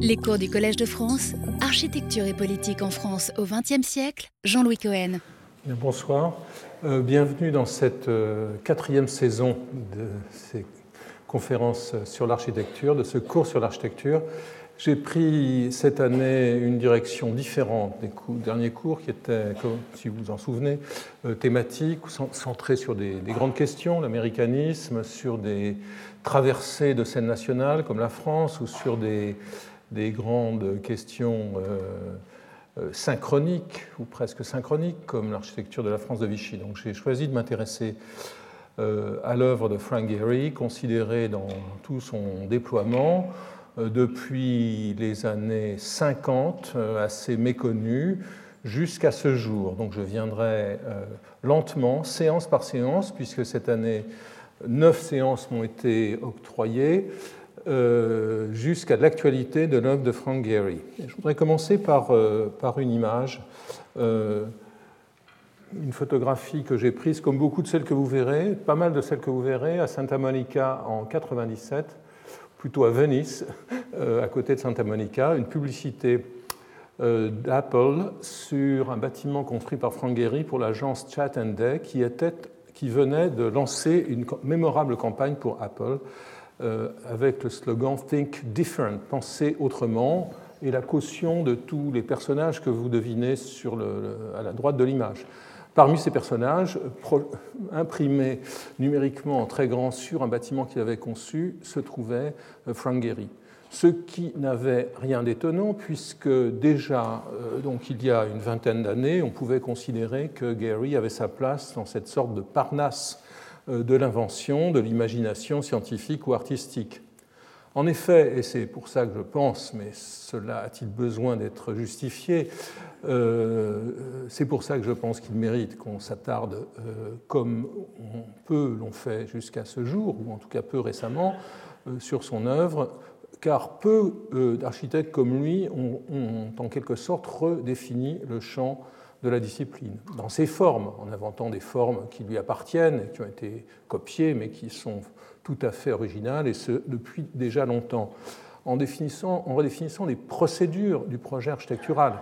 Les cours du Collège de France, Architecture et politique en France au XXe siècle, Jean-Louis Cohen. bonsoir, euh, bienvenue dans cette euh, quatrième saison de ces conférences sur l'architecture, de ce cours sur l'architecture. J'ai pris cette année une direction différente des derniers cours qui étaient, si vous vous en souvenez, euh, thématiques, centrés sur des, grandes questions, l'américanisme, sur des traversées de scènes nationales comme la France ou sur des, grandes questions euh, euh, synchroniques ou presque synchroniques comme l'architecture de la France de Vichy. Donc j'ai choisi de m'intéresser à l'œuvre de Frank Gehry, considérée dans tout son déploiement euh, depuis les années 50, euh, assez méconnu, jusqu'à ce jour. Donc je viendrai euh, lentement, séance par séance, puisque cette année, neuf séances m'ont été octroyées, jusqu'à l'actualité de l'œuvre de Frank Gehry. je voudrais commencer par, par une image, une photographie que j'ai prise, comme beaucoup de celles que vous verrez, pas mal de celles que vous verrez, à Santa Monica en 97 plutôt à Venise, euh, à côté de Santa Monica, une publicité euh, d'Apple sur un bâtiment construit par Frank Gehry pour l'agence Chat Day qui, était, qui venait de lancer une mémorable campagne pour Apple euh, avec le slogan Think Different, penser autrement, et la caution de tous les personnages que vous devinez à la droite de l'image. Parmi ces personnages, imprimés numériquement en très grand sur un bâtiment qu'il avait conçu, se trouvait euh, Frank Gehry. Ce qui n'avait rien d'étonnant, puisque déjà, euh, donc il y a une vingtaine d'années, on pouvait considérer que Gehry avait sa place dans cette sorte de parnasse euh, de l'invention, de l'imagination scientifique ou artistique. En effet, et c'est pour ça que je pense, mais cela a-t-il besoin d'être justifié, euh, c'est pour ça que je pense qu'il mérite qu'on s'attarde, euh, comme on peut l'ont fait jusqu'à ce jour, ou en tout cas peu récemment, euh, sur son œuvre, car peu d'architectes comme lui ont, en quelque sorte redéfini le champ de la discipline, dans ses formes, en inventant des formes qui lui appartiennent, qui ont été copiées, mais qui sont tout à fait originales, et ce depuis déjà longtemps, en, définissant, en redéfinissant les procédures du projet architectural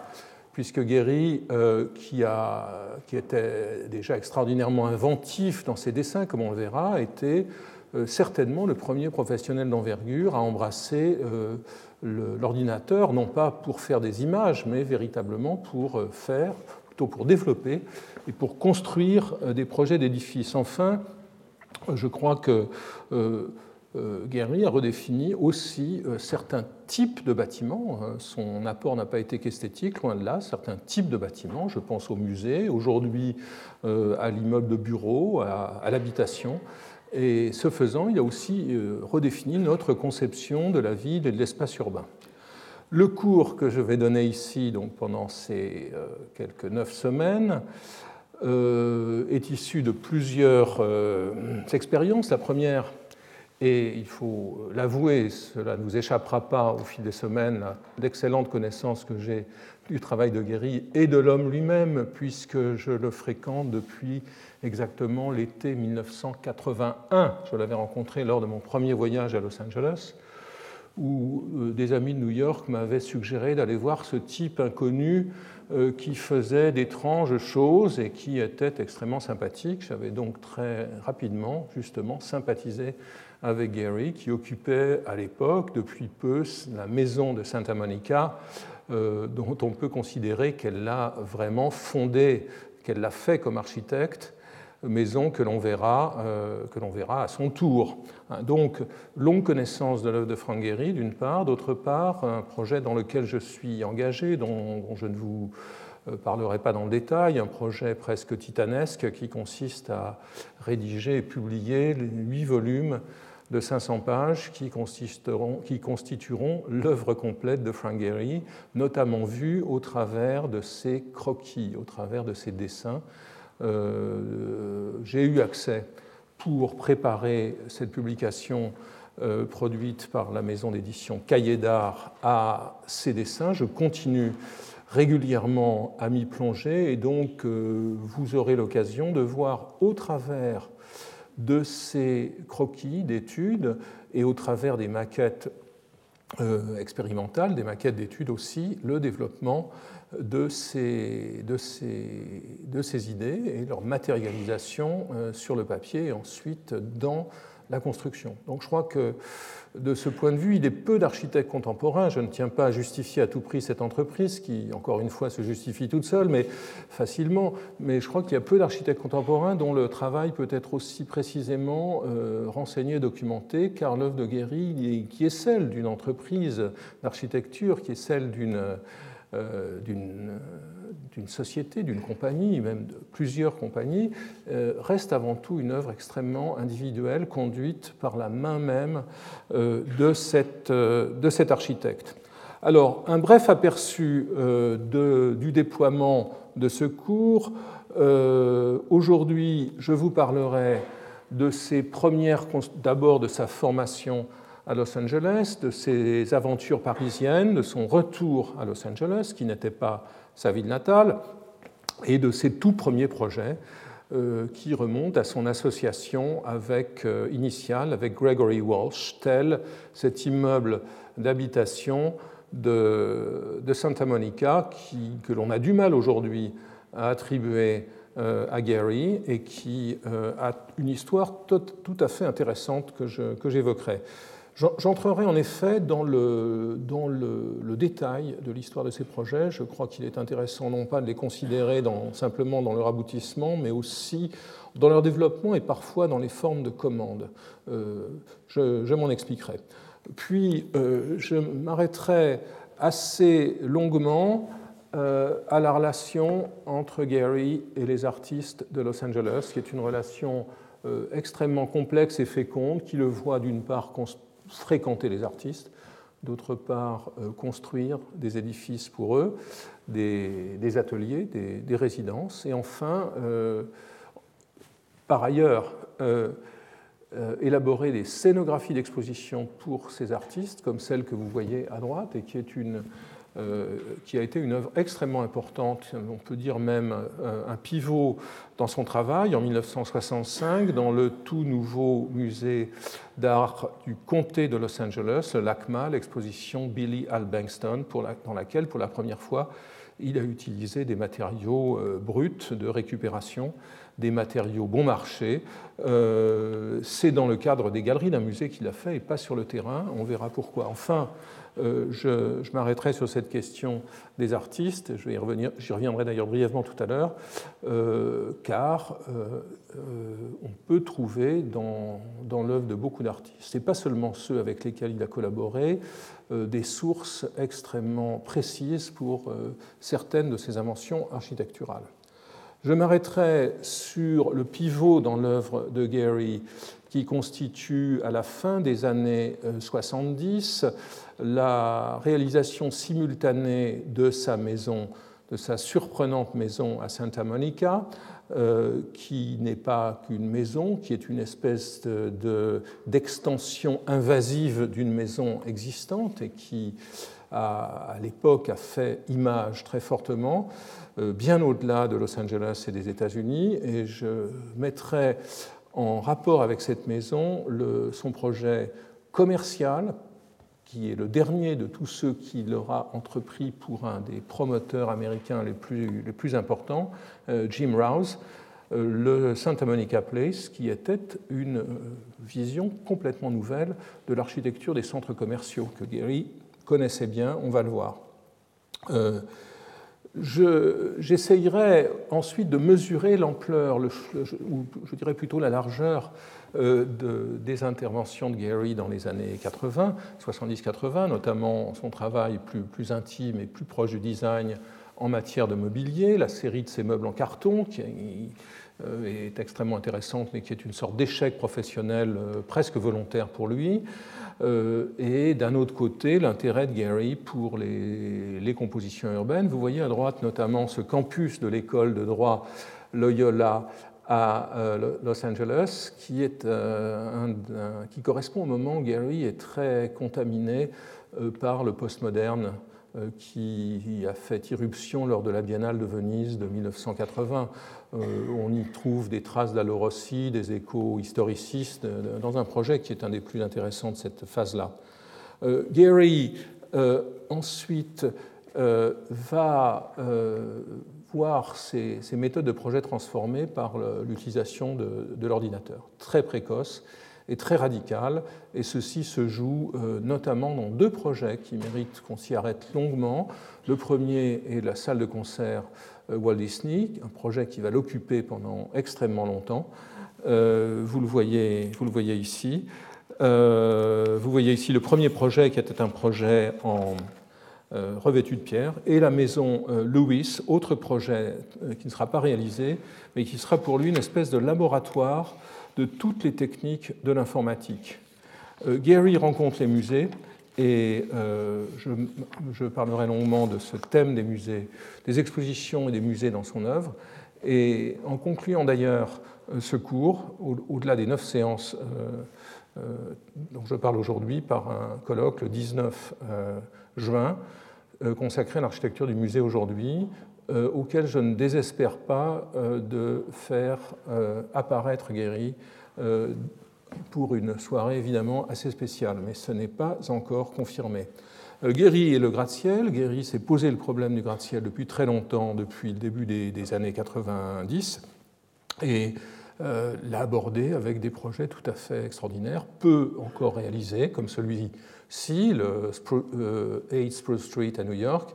puisque Guéry, euh, qui, qui, était déjà extraordinairement inventif dans ses dessins, comme on le verra, était euh, certainement le premier professionnel d'envergure à embrasser euh, l'ordinateur, non pas pour faire des images, mais véritablement pour faire, plutôt pour développer et pour construire des projets d'édifices. Enfin, je crois que euh, Guéry a redéfini aussi euh, certains types de bâtiments. Hein. Son apport n'a pas été qu'esthétique, loin de là, certains types de bâtiments. Je pense au musée, aujourd'hui euh, à l'immeuble de bureau, à, l'habitation. Et ce faisant, il a aussi redéfini notre conception de la ville et de l'espace urbain. Le cours que je vais donner ici, donc pendant ces quelques neuf semaines, est issu de plusieurs expériences. La première et il faut l'avouer, cela ne nous échappera pas au fil des semaines, l'excellente connaissance que j'ai du travail de Guéry et de l'homme lui-même, puisque je le fréquente depuis exactement l'été 1981. Je l'avais rencontré lors de mon premier voyage à Los Angeles, où euh, des amis de New York m'avaient suggéré d'aller voir ce type inconnu euh, qui faisait d'étranges choses et qui était extrêmement sympathique. J'avais donc très rapidement, justement, sympathisé avec Gary, qui occupait à l'époque, depuis peu, la maison de Santa Monica, euh, dont on peut considérer qu'elle l'a vraiment fondée, qu'elle l'a fait comme architecte, maison que l'on verra, euh, verra à son tour. Hein, donc, longue connaissance de l'œuvre de Frank Gehry, d'une part, d'autre part, un projet dans lequel je suis engagé, dont, je ne vous euh, parlerai pas dans le détail, un projet presque titanesque qui consiste à rédiger et publier huit volumes de 500 pages qui constitueront, qui constitueront l'œuvre complète de Frank Gehry, notamment vue au travers de ses croquis, au travers de ses dessins. Euh, j'ai eu accès pour préparer cette publication euh, produite par la maison d'édition Cahiers d'Art à ces dessins. Je continue régulièrement à m'y plonger et donc euh, vous aurez l'occasion de voir au travers de ces croquis d'études et au travers des maquettes expérimentales, des maquettes d'études aussi, le développement de ces, idées et leur matérialisation sur le papier et ensuite dans la construction. Donc je crois que de ce point de vue, il est peu d'architectes contemporains. Je ne tiens pas à justifier à tout prix cette entreprise qui, encore une fois, se justifie toute seule, mais facilement. Mais je crois qu'il y a peu d'architectes contemporains dont le travail peut être aussi précisément euh, renseigné, documenté, car l'œuvre de Guéry, qui est celle d'une entreprise d'architecture, qui est celle d'une euh, d'une société, d'une compagnie, même de plusieurs compagnies, euh, reste avant tout une œuvre extrêmement individuelle, conduite par la main même euh, de, cette, de cet architecte. Alors, un bref aperçu du déploiement de ce cours. Aujourd'hui, je vous parlerai de ses premières, d'abord de sa formation à Los Angeles, de ses aventures parisiennes, de son retour à Los Angeles, qui n'était pas sa ville natale, et de ses tout premiers projets euh, qui remontent à son association avec, euh, initiale avec Gregory Walsh, tel cet immeuble d'habitation de, Santa Monica que l'on a du mal aujourd'hui à attribuer euh, à Gary et qui a une histoire tout à fait intéressante que j'évoquerai. J'entrerai en effet dans, le, dans le, détail de l'histoire de ces projets. Je crois qu'il est intéressant non pas de les considérer simplement dans leur aboutissement, mais aussi dans leur développement et parfois dans les formes de commandes. Euh, je, m'en expliquerai. Puis euh, je m'arrêterai assez longuement euh, à la relation entre Gary et les artistes de Los Angeles, qui est une relation extrêmement complexe et féconde, qui le voit d'une part fréquenter les artistes, d'autre part euh, construire des édifices pour eux, des, ateliers, des, résidences, et enfin, euh, par ailleurs, euh, élaborer des scénographies d'exposition pour ces artistes, comme celle que vous voyez à droite, et qui est une qui a été une œuvre extrêmement importante, on peut dire même euh, un pivot dans son travail en 1965 dans le tout nouveau musée d'art du comté de Los Angeles, le LACMA, l'exposition Billy Al Bankston, dans laquelle pour la première fois il a utilisé des matériaux euh, bruts de récupération, des matériaux bon marché. C'est dans le cadre des galeries d'un musée qu'il a fait et pas sur le terrain. On verra pourquoi. Enfin, euh, je, m'arrêterai sur cette question des artistes, j'y revenir, reviendrai d'ailleurs brièvement tout à l'heure, euh, car euh, on peut trouver dans, dans l'œuvre de beaucoup d'artistes, et pas seulement ceux avec lesquels il a collaboré, des sources extrêmement précises pour certaines de ses inventions architecturales. Je m'arrêterai sur le pivot dans l'œuvre de Gary qui constitue à la fin des années 70 la réalisation simultanée de sa maison, de sa surprenante maison à Santa Monica, euh, qui n'est pas qu'une maison, qui est une espèce d'extension invasive d'une maison existante et qui, à, l'époque, a fait image très fortement, euh, bien au-delà de Los Angeles et des États-Unis. Et je mettrai en rapport avec cette maison son projet commercial qui est le dernier de tous ceux qu'il aura entrepris pour un des promoteurs américains les plus, les plus importants, euh, Jim Rouse, euh, le Santa Monica Place, qui était une euh, vision complètement nouvelle de l'architecture des centres commerciaux que Gary connaissait bien, on va le voir. J'essayerai ensuite de mesurer l'ampleur, ou je dirais plutôt la largeur euh, des interventions de Gary dans les années 80, 70-80, notamment son travail plus, intime et plus proche du design en matière de mobilier, la série de ses meubles en carton qui euh, est extrêmement intéressante mais qui est une sorte d'échec professionnel euh, presque volontaire pour lui. Et d'un autre côté, l'intérêt de Gary pour les, compositions urbaines. Vous voyez à droite notamment ce campus de l'école de droit Loyola à euh, Los Angeles, euh, qui correspond au moment où Gary est très contaminé euh, par le postmoderne qui a fait irruption lors de la Biennale de Venise de 1980. On y trouve des traces d'Allo des échos historicistes, dans un projet qui est un des plus intéressants de cette phase-là. Gary, ensuite, va voir ces, méthodes de projet transformées par l'utilisation de, l'ordinateur, très précoce et très radical. Et ceci se joue euh, notamment dans deux projets qui méritent qu'on s'y arrête longuement. Le premier est la salle de concert euh, Walt Disney, un projet qui va l'occuper pendant extrêmement longtemps. Euh, vous, le voyez, vous le voyez ici. vous voyez ici le premier projet qui était un projet en revêtue de pierre, et la maison Lewis, autre projet qui ne sera pas réalisé, mais qui sera pour lui une espèce de laboratoire de toutes les techniques de l'informatique. Gary rencontre les musées, et je, parlerai longuement de ce thème des musées, des expositions et des musées dans son œuvre. Et en concluant d'ailleurs ce cours, au-delà des neuf séances dont je parle aujourd'hui, par un colloque le 19 juin, euh, consacré à l'architecture du musée aujourd'hui, euh, auquel je ne désespère pas euh, de faire apparaître Guéry pour une soirée évidemment assez spéciale, mais ce n'est pas encore confirmé. Guéry et le gratte-ciel. Guéry s'est posé le problème du gratte-ciel depuis très longtemps, depuis le début des, années 90, et l'a abordé avec des projets tout à fait extraordinaires, peu encore réalisés, comme celui si, le 8 euh, Spruce Street à New York,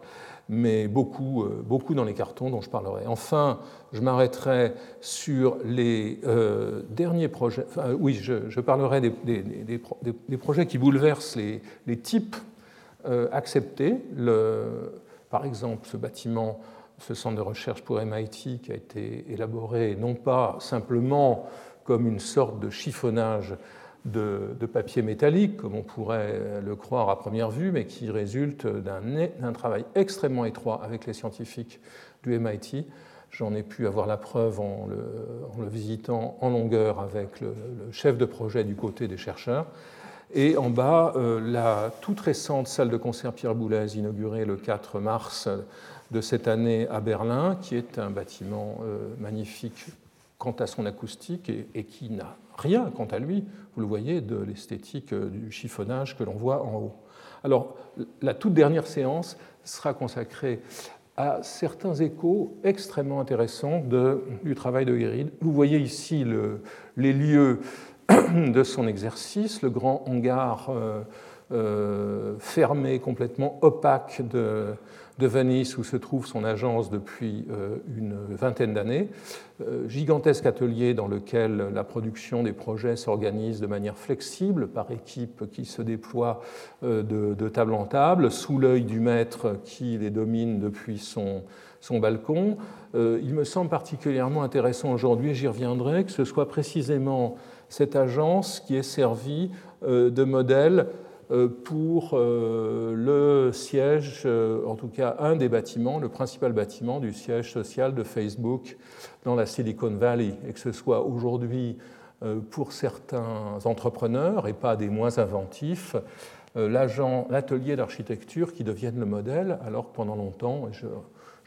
mais beaucoup, euh, beaucoup dans les cartons dont je parlerai. Enfin, je m'arrêterai sur les euh, derniers projets. oui, je, parlerai des, projets qui bouleversent les, types acceptés. Par exemple, ce bâtiment, ce centre de recherche pour MIT qui a été élaboré non pas simplement comme une sorte de chiffonnage de, papier métallique, comme on pourrait le croire à première vue, mais qui résulte d'un travail extrêmement étroit avec les scientifiques du MIT. J'en ai pu avoir la preuve en le, visitant en longueur avec le, chef de projet du côté des chercheurs. Et en bas, euh, la toute récente salle de concert Pierre Boulez, inaugurée le 4 mars de cette année à Berlin, qui est un bâtiment euh, magnifique quant à son acoustique et qui n'a rien, quant à lui, vous le voyez, de l'esthétique euh, du chiffonnage que l'on voit en haut. Alors, la toute dernière séance sera consacrée à certains échos extrêmement intéressants du travail de Guéride. Vous voyez ici les lieux de son exercice, le grand hangar euh, euh, fermé, complètement opaque de, de Venise où se trouve son agence depuis euh, une vingtaine d'années. Euh, gigantesque atelier dans lequel la production des projets s'organise de manière flexible par équipe qui se déploie euh, de, table en table, sous l'œil du maître qui les domine depuis son, balcon. Il me semble particulièrement intéressant aujourd'hui, j'y reviendrai, que ce soit précisément cette agence qui est servie de modèle pour euh, le siège, euh, en tout cas un des bâtiments, le principal bâtiment du siège social de Facebook dans la Silicon Valley, et que ce soit aujourd'hui pour certains entrepreneurs et pas des moins inventifs, l'atelier d'architecture qui devienne le modèle, alors que pendant longtemps, et je,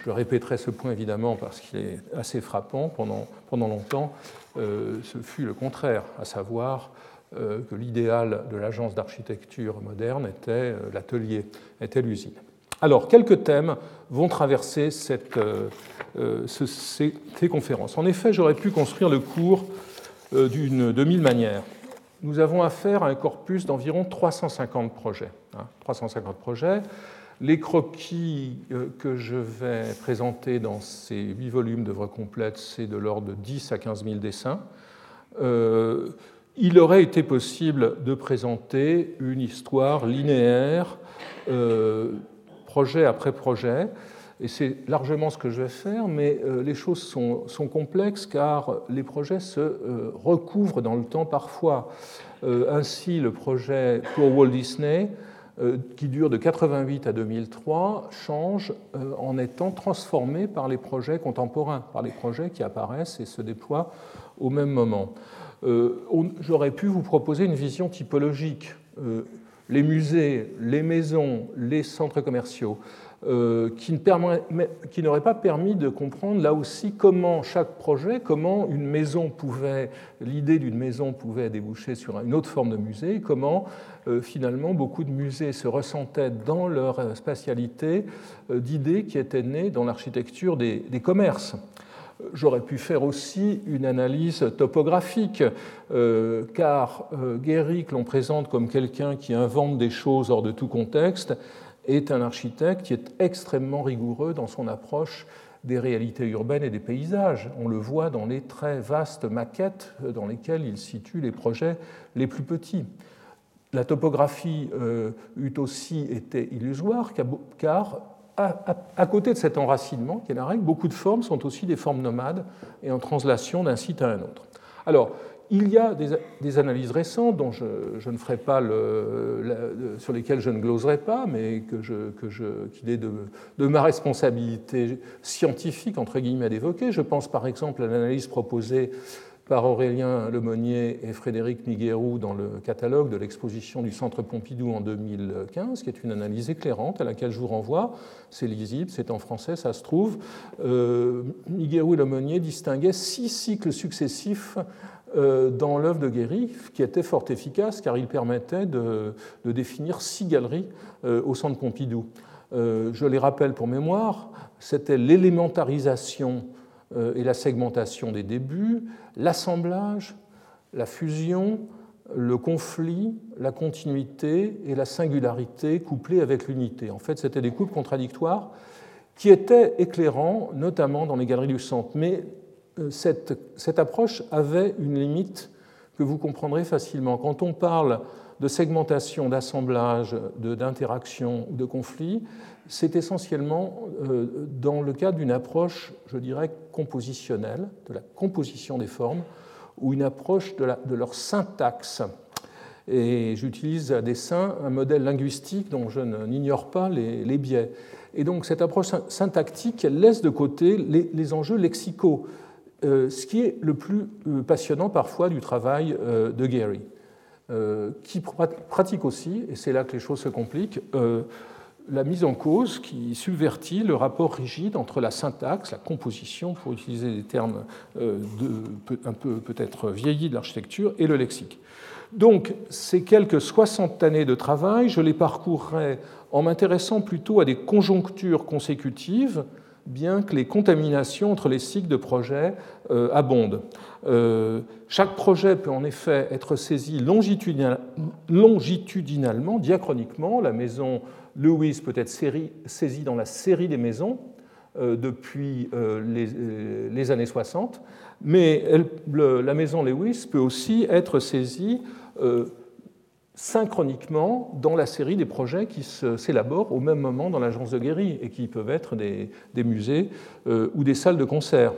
répéterai ce point évidemment parce qu'il est assez frappant, pendant, pendant longtemps, ce fut le contraire, à savoir euh, que l'idéal de l'agence d'architecture moderne était euh, l'atelier, était l'usine. Alors, quelques thèmes vont traverser cette, euh, ces, conférences. En effet, j'aurais pu construire le cours d'une, de mille manières. Nous avons affaire à un corpus d'environ 350 projets. 350 hein, projets. Les croquis que je vais présenter dans ces huit volumes d'œuvres complètes, c'est de l'ordre de 10 à 15 000 dessins il aurait été possible de présenter une histoire linéaire, euh, projet après projet, et c'est largement ce que je vais faire, mais euh, les choses sont, complexes car les projets se euh, recouvrent dans le temps parfois. ainsi, le projet pour Walt Disney, qui dure de 88 à 2003, change en étant transformé par les projets contemporains, par les projets qui apparaissent et se déploient au même moment. Euh, j'aurais pu vous proposer une vision typologique. Euh, les musées, les maisons, les centres commerciaux, euh, qui n'aurait pas permis de comprendre là aussi comment chaque projet, comment une maison pouvait, l'idée d'une maison pouvait déboucher sur une autre forme de musée, comment finalement beaucoup de musées se ressentaient dans leur spatialité d'idées qui étaient nées dans l'architecture des, des commerces. J'aurais pu faire aussi une analyse topographique, car Guéric l'on présente comme quelqu'un qui invente des choses hors de tout contexte, est un architecte qui est extrêmement rigoureux dans son approche des réalités urbaines et des paysages. On le voit dans les très vastes maquettes dans lesquelles il situe les projets les plus petits. La topographie euh, eût aussi été illusoire, car à, côté de cet enracinement, qui est la règle, beaucoup de formes sont aussi des formes nomades et en translation d'un site à un autre. Alors, il y a des, analyses récentes dont je, ne ferai pas sur lesquelles je ne gloserai pas, mais que je, qu'il est de, de, ma responsabilité scientifique entre guillemets d'évoquer. Je pense par exemple à l'analyse proposée par Aurélien Lemonnier et Frédéric Miguerou dans le catalogue de l'exposition du Centre Pompidou en 2015, qui est une analyse éclairante à laquelle je vous renvoie. C'est lisible, c'est en français, ça se trouve. Euh, et Lemonnier distinguaient six cycles successifs euh, dans l'œuvre de Guéry, qui était fort efficace car il permettait de, définir six galeries euh, au centre Pompidou. Euh, je les rappelle pour mémoire, c'était l'élémentarisation et la segmentation des débuts, l'assemblage, la fusion, le conflit, la continuité et la singularité couplées avec l'unité. En fait, c'était des couples contradictoires qui étaient éclairants, notamment dans les galeries du centre. Mais euh, cette, approche avait une limite que vous comprendrez facilement. Quand on parle de segmentation, d'assemblage, d'interaction ou de conflit, c'est essentiellement euh, dans le cadre d'une approche, je dirais, compositionnelle, de la composition des formes, ou une approche de, leur syntaxe. Et j'utilise à dessein un modèle linguistique dont je n'ignore pas les, biais. Et donc cette approche syntactique, laisse de côté les enjeux lexicaux. Euh, ce qui est le plus euh, passionnant parfois du travail de Gary, qui pratique aussi, et c'est là que les choses se compliquent, la mise en cause qui subvertit le rapport rigide entre la syntaxe, la composition, pour utiliser des termes un peu peut-être vieillis de l'architecture, et le lexique. Donc, ces quelques 60 années de travail, je les parcourrai en m'intéressant plutôt à des conjonctures consécutives bien que les contaminations entre les cycles de projets euh, abondent. Euh, chaque projet peut en effet être saisi longitudinalement, diachroniquement. La maison Lewis peut être saisie dans la série des maisons euh, depuis les, années 60, mais la maison Lewis peut aussi être saisie synchroniquement dans la série des projets qui s'élaborent au même moment dans l'agence de Guéry et qui peuvent être des, musées euh, ou des salles de concert.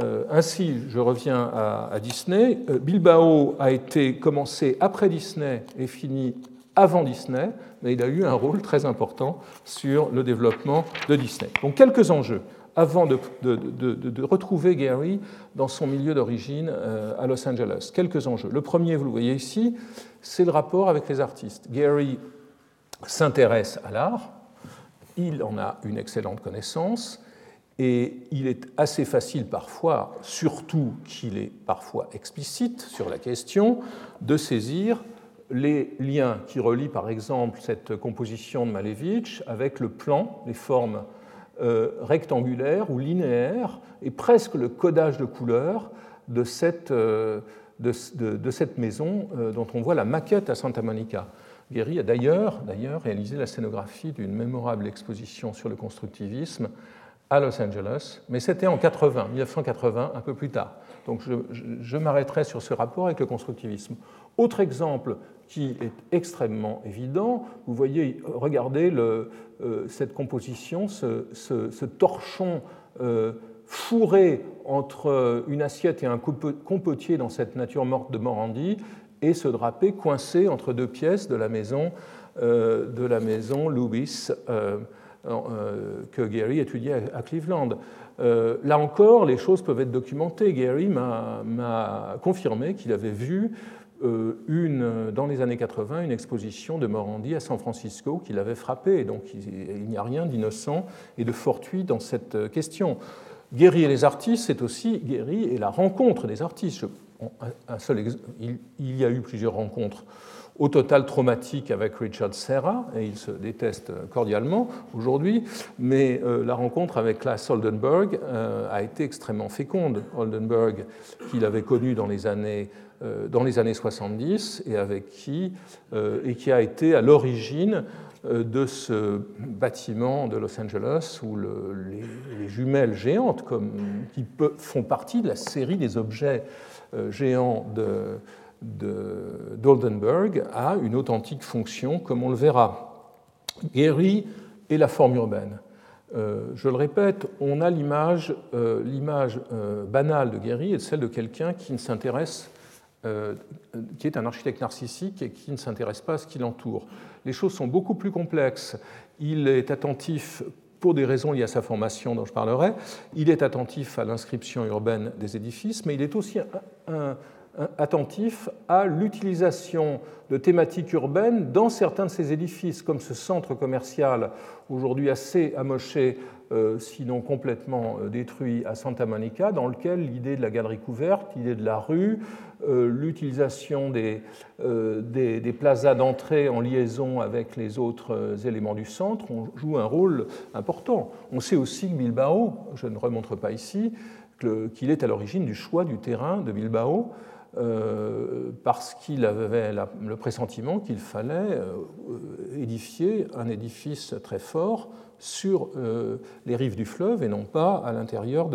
Euh, ainsi, je reviens à, Disney. Euh, Bilbao a été commencé après Disney et fini avant Disney, mais il a eu un rôle très important sur le développement de Disney. Donc quelques enjeux avant de, de, retrouver Gary dans son milieu d'origine à Los Angeles. Quelques enjeux. Le premier, vous le voyez ici, c'est le rapport avec les artistes. Gary s'intéresse à l'art, il en a une excellente connaissance, et il est assez facile parfois, surtout qu'il est parfois explicite sur la question, de saisir les liens qui relient par exemple cette composition de Malevich avec le plan, les formes euh, rectangulaires ou linéaires, et presque le codage de couleurs de cette, euh, de, cette maison euh, dont on voit la maquette à Santa Monica. Guéry a d'ailleurs réalisé la scénographie d'une mémorable exposition sur le constructivisme à Los Angeles, mais c'était en 80, 1980, un peu plus tard. Donc je, m'arrêterai sur ce rapport avec le constructivisme. Autre exemple qui est extrêmement évident, vous voyez, regardez euh, cette composition, ce, torchon euh, fourré entre une assiette et un compotier dans cette nature morte de Morandi et ce drapé coincé entre deux pièces de la maison, euh, de la maison euh, euh, que Gary étudiait à Cleveland. là encore, les choses peuvent être documentées. Gary m'a confirmé qu'il avait vu une, dans les années 80 une exposition de Morandi à San Francisco qui l'avait frappé. Donc il n'y a rien d'innocent et de fortuit dans cette question. Guéry et les artistes, c'est aussi Guéry et la rencontre des artistes. Un seul, il, y a eu plusieurs rencontres au total traumatiques avec Richard Serra, et ils se détestent cordialement aujourd'hui, mais euh, la rencontre avec Klaas Oldenburg euh, a été extrêmement féconde. Oldenburg, qu'il avait connu dans les années euh, dans les années 70 et avec qui et qui a été à l'origine de ce bâtiment de Los Angeles où les, jumelles géantes comme, qui font partie de la série des objets géants de, d'Oldenburg a une authentique fonction comme on le verra. Gehry et la forme urbaine. Euh, je le répète, on a l'image, l'image banale de Gehry et celle de quelqu'un qui ne s'intéresse qui est un architecte narcissique et qui ne s'intéresse pas à ce qui l'entoure les choses sont beaucoup plus complexes. Il est attentif pour des raisons liées à sa formation dont je parlerai, il est attentif à l'inscription urbaine des édifices, mais il est aussi attentif à l'utilisation de thématiques urbaines dans certains de ces édifices, comme ce centre commercial aujourd'hui assez amoché euh, sinon complètement euh, détruit à Santa Monica, dans lequel l'idée de la galerie couverte, l'idée de la rue, euh, l'utilisation des, des, plazas d'entrée en liaison avec les autres éléments du centre joue un rôle important. On sait aussi que Bilbao, je ne remontre pas ici, qu'il est à l'origine du choix du terrain de Bilbao. Parce qu'il avait le pressentiment qu'il fallait édifier un édifice très fort sur euh, les rives du fleuve et non pas à l'intérieur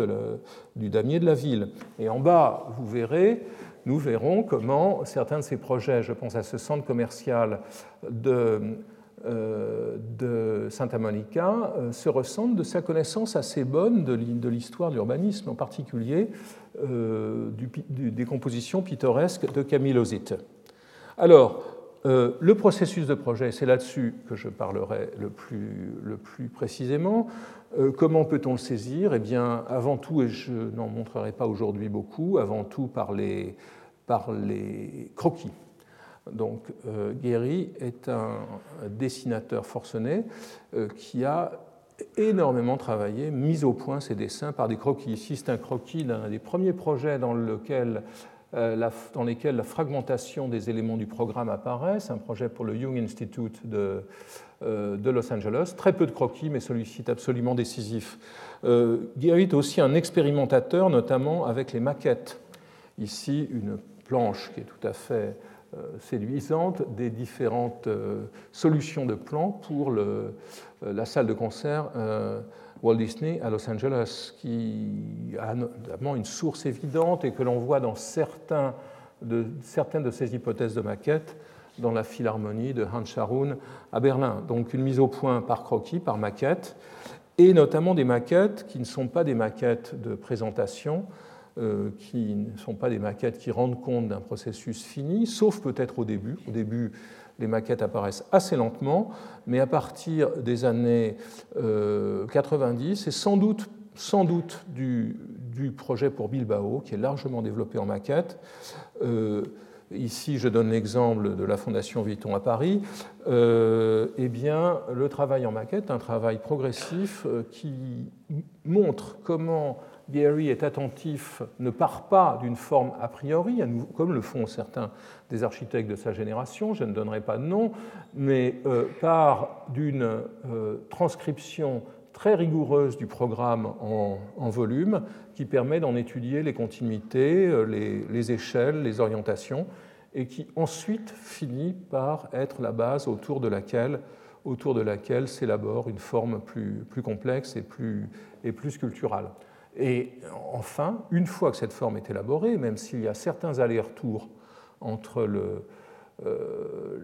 du damier de la ville. Et en bas, vous verrez, nous verrons comment certains de ces projets, je pense à ce centre commercial de, euh, de Santa Monica, euh, se ressentent de sa connaissance assez bonne de l'histoire de l'urbanisme, en particulier des compositions pittoresques de Camille Ozit. Alors, euh, le processus de projet, c'est là-dessus que je parlerai le plus, précisément. Euh, comment peut-on le saisir? Eh bien, avant tout, et je n'en montrerai pas aujourd'hui beaucoup, avant tout par les croquis. Donc, euh, Guéry est un dessinateur forcené qui a énormément travaillé, mis au point ses dessins par des croquis. Ici, c'est un croquis d'un des premiers projets dans lequel euh, dans lesquels la fragmentation des éléments du programme apparaît. C'est un projet pour le Young Institute de, euh, de Los Angeles. Très peu de croquis, mais celui-ci est absolument décisif. Euh, est aussi un expérimentateur, notamment avec les maquettes. Ici, une planche qui est tout à fait euh, séduisante des différentes solutions de plans pour le, la salle de concert Walt Disney à Los Angeles, qui a notamment une source évidente et que l'on voit dans certains de, certaines de ces hypothèses de maquette dans la philharmonie de Hans Scharoun à Berlin. Donc une mise au point par croquis, par maquette, et notamment des maquettes qui ne sont pas des maquettes de présentation, euh, qui ne sont pas des maquettes qui rendent compte d'un processus fini, sauf peut-être au début. Au début, les maquettes apparaissent assez lentement, mais à partir des années 90, euh, et sans doute, du, projet pour Bilbao, qui est largement développé en maquette, euh, ici je donne l'exemple de la Fondation Vuitton à Paris, euh, eh bien, le travail en maquette, un travail progressif qui montre comment Gary est attentif, ne part pas d'une forme a priori, comme le font certains des architectes de sa génération, je ne donnerai pas de nom, mais euh, part d'une euh, transcription très rigoureuse du programme en, volume qui permet d'en étudier les continuités, euh, les, échelles, les orientations, et qui ensuite finit par être la base autour de laquelle, autour s'élabore une forme plus, plus complexe et plus, et plus sculpturale. Et enfin, une fois que cette forme est élaborée, même s'il y a certains allers-retours entre euh,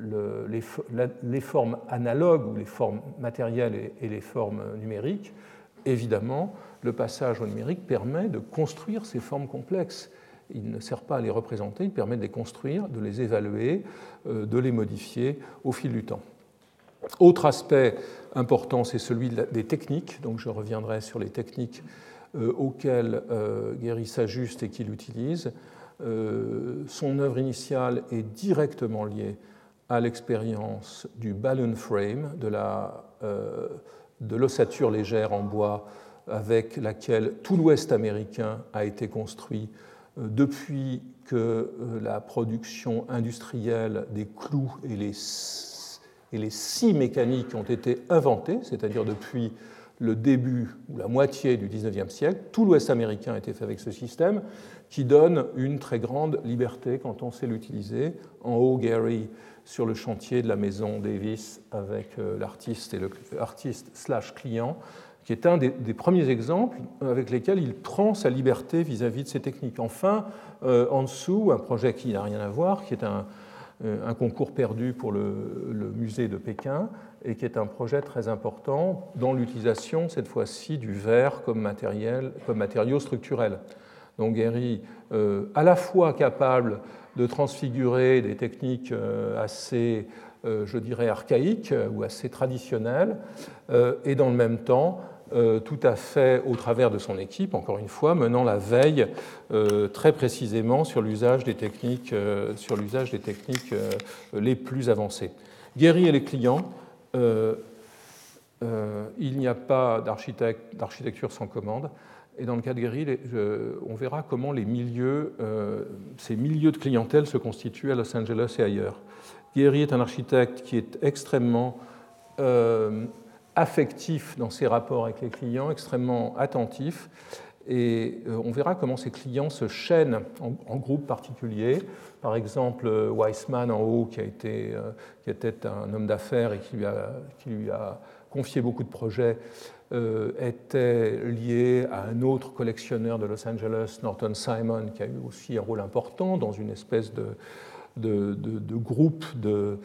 les, formes analogues ou les formes matérielles et, les formes numériques, évidemment, le passage au numérique permet de construire ces formes complexes. Il ne sert pas à les représenter, il permet de les construire, de les évaluer, euh, de les modifier au fil du temps. Autre aspect important, c'est celui des techniques, donc je reviendrai sur les techniques auquel euh, Guéry s'ajuste et qu'il utilise. son œuvre initiale est directement liée à l'expérience du balloon frame, de l'ossature légère en bois avec laquelle tout l'Ouest américain a été construit euh, depuis que euh, la production industrielle des clous et les, et scies mécaniques ont été inventées, c'est-à-dire depuis le début ou la moitié du 19e siècle, tout l'Ouest américain été fait avec ce système qui donne une très grande liberté quand on sait l'utiliser. En haut, Gary sur le chantier de la maison Davis avec euh, l'artiste et le artiste slash client, qui est un des, premiers exemples avec lesquels il prend sa liberté vis-à-vis de ses techniques. Enfin, euh, en dessous, un projet qui n'a rien à voir, qui est un, euh, concours perdu pour le, musée de Pékin et qui est un projet très important dans l'utilisation, cette fois-ci, du verre comme, matériau structurel. Donc Gary, à la fois capable de transfigurer des techniques euh, assez, euh, je dirais, archaïques euh, ou assez traditionnelles, et dans le même temps, tout à fait au travers de son équipe, encore une fois, menant la veille très précisément sur l'usage des techniques, sur l'usage des techniques les plus avancées. Guéry et les clients, il n'y a pas d'architecture sans commande. Et dans le cas de Gary, on verra comment les milieux, euh, ces milieux de clientèle se constituent à Los Angeles et ailleurs. Gary est un architecte qui est extrêmement euh, affectif dans ses rapports avec les clients, extrêmement attentif. Et euh, on verra comment ces clients se chaînent en, groupes particuliers. Par exemple, Weissman en haut, qui, a été, qui était un homme d'affaires et qui lui, a, confié beaucoup de projets, euh, était lié à un autre collectionneur de Los Angeles, Norton Simon, qui a eu aussi un rôle important dans une espèce de, groupe de,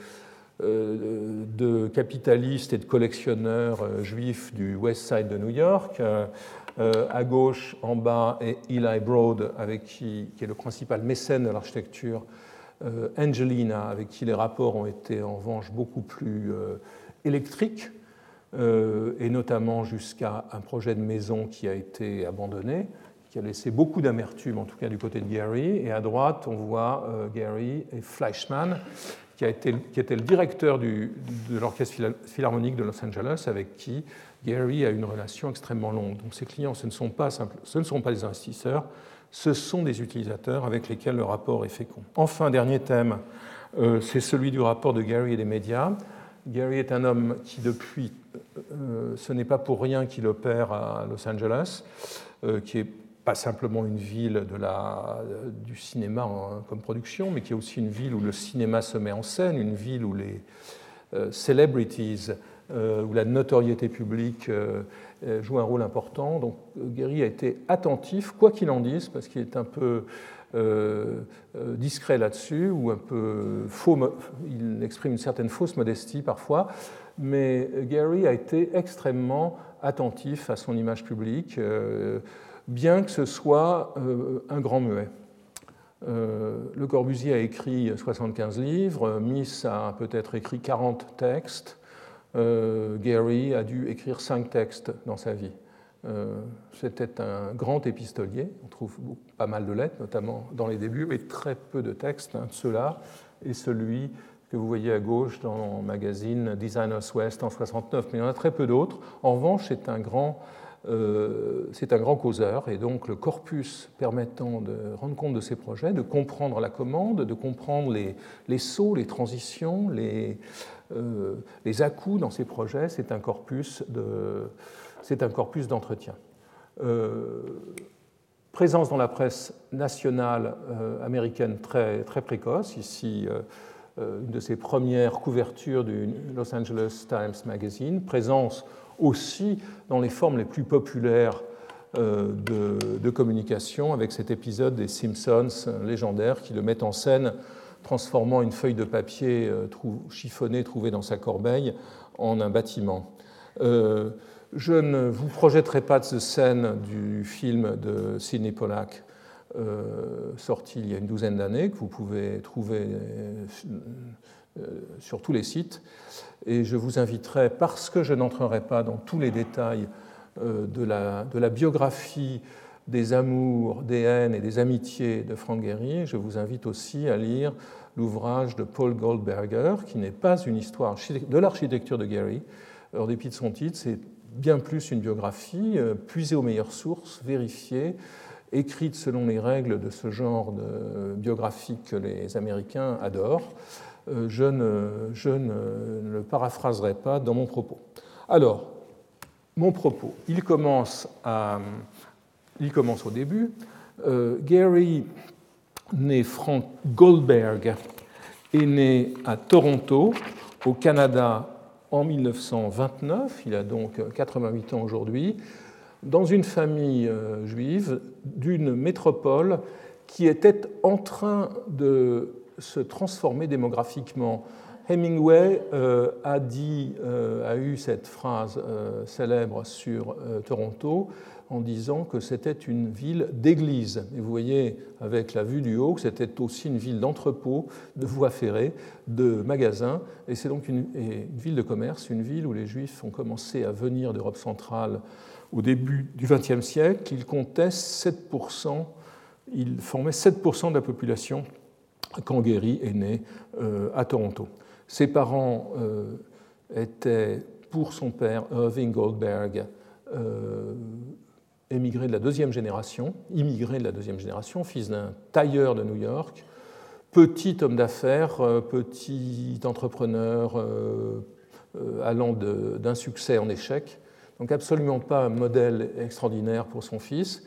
euh, capitalistes et de collectionneurs euh, juifs du West Side de New York. À gauche, en bas, est Eli Broad, avec qui, est le principal mécène de l'architecture, Angelina, avec qui les rapports ont été en revanche beaucoup plus électriques. Euh, et notamment jusqu'à un projet de maison qui a été abandonné, qui a laissé beaucoup d'amertume, en tout cas du côté de Gary. Et à droite, on voit euh, Gary et Fleischmann, qui, a été, qui était le directeur de l'Orchestre Philharmonique de Los Angeles, avec qui Gary a une relation extrêmement longue. Donc ces clients, ce ne sont pas, ce ne sont pas des investisseurs, ce sont des utilisateurs avec lesquels le rapport est fécond. Enfin, dernier thème, euh, c'est celui du rapport de Gary et des médias. Gary est un homme qui, depuis, euh, ce n'est pas pour rien qu'il opère à Los Angeles, euh, qui est pas simplement une ville de la, du cinéma comme production, mais qui est aussi une ville où le cinéma se met en scène, une ville où les celebrities, où la notoriété publique joue un rôle important. Donc Gary a été attentif, quoi qu'il en dise, parce qu'il est un peu euh, euh, discret là-dessus, ou un peu faux, il exprime une certaine fausse modestie parfois, mais Gary a été extrêmement attentif à son image publique, euh, bien que ce soit un grand muet. le Corbusier a écrit 75 livres, Miss a peut-être écrit 40 textes, Gary a dû écrire 5 textes dans sa vie. Euh, c'était un grand épistolier, on trouve pas mal de lettres, notamment dans les débuts, mais très peu de textes. Un de ceux-là est celui que vous voyez à gauche dans le magazine Designers West en 69, mais il y en a très peu d'autres. En revanche, c'est un grand euh, c'est un grand causeur et donc le corpus permettant de rendre compte de ces projets, de comprendre la commande, de comprendre les, sauts, les transitions, les, euh, à-coups dans ces projets, c'est un corpus de, d'entretien. Euh, présence dans la presse nationale euh, américaine très, très précoce. Ici, une de ses premières couvertures du Los Angeles Times Magazine. Présence aussi dans les formes les plus populaires de, communication, avec cet épisode des Simpsons légendaire qui le met en scène, transformant une feuille de papier chiffonnée trouvée dans sa corbeille en un bâtiment. Je ne vous projetterai pas de scène du film de Sidney Pollack, euh, sorti il y a une douzaine d'années, que vous pouvez trouver euh, sur tous les sites. Et je vous inviterai, parce que je n'entrerai pas dans tous les détails euh, de, la, biographie des amours, des haines et des amitiés de Frank Gehry. Je vous invite aussi à lire l'ouvrage de Paul Goldberger, qui n'est pas une histoire de l'architecture de Gehry. En dépit de son titre, c'est bien plus une biographie euh, puisée aux meilleures sources, vérifiée, écrite selon les règles de ce genre de biographie que les Américains adorent. Euh, je ne, le paraphraserai pas dans mon propos. Alors, mon propos, il commence, au début. Euh, Gary, né Frank Goldberg, est né à Toronto, au Canada, en 1929. Il a donc 88 ans aujourd'hui, dans une famille euh, juive d'une métropole qui était en train de se transformer démographiquement. Hemingway euh, a, dit, euh, a eu cette phrase euh, célèbre sur Toronto en disant que c'était une ville d'église. Et vous voyez avec la vue du haut que c'était aussi une ville d'entrepôts, de voies ferrées, de magasins. Et c'est donc une, une, ville de commerce, une ville où les Juifs ont commencé à venir d'Europe centrale au début du XXe siècle. Ils comptaient 7%, ils formaient 7% de la population Gary est né à Toronto. Ses parents euh, étaient, pour son père, Irving Goldberg, euh, émigré de la deuxième génération, immigré de la deuxième génération, fils d'un tailleur de New York, petit homme d'affaires, euh, petit entrepreneur allant d'un succès en échec, donc absolument pas un modèle extraordinaire pour son fils.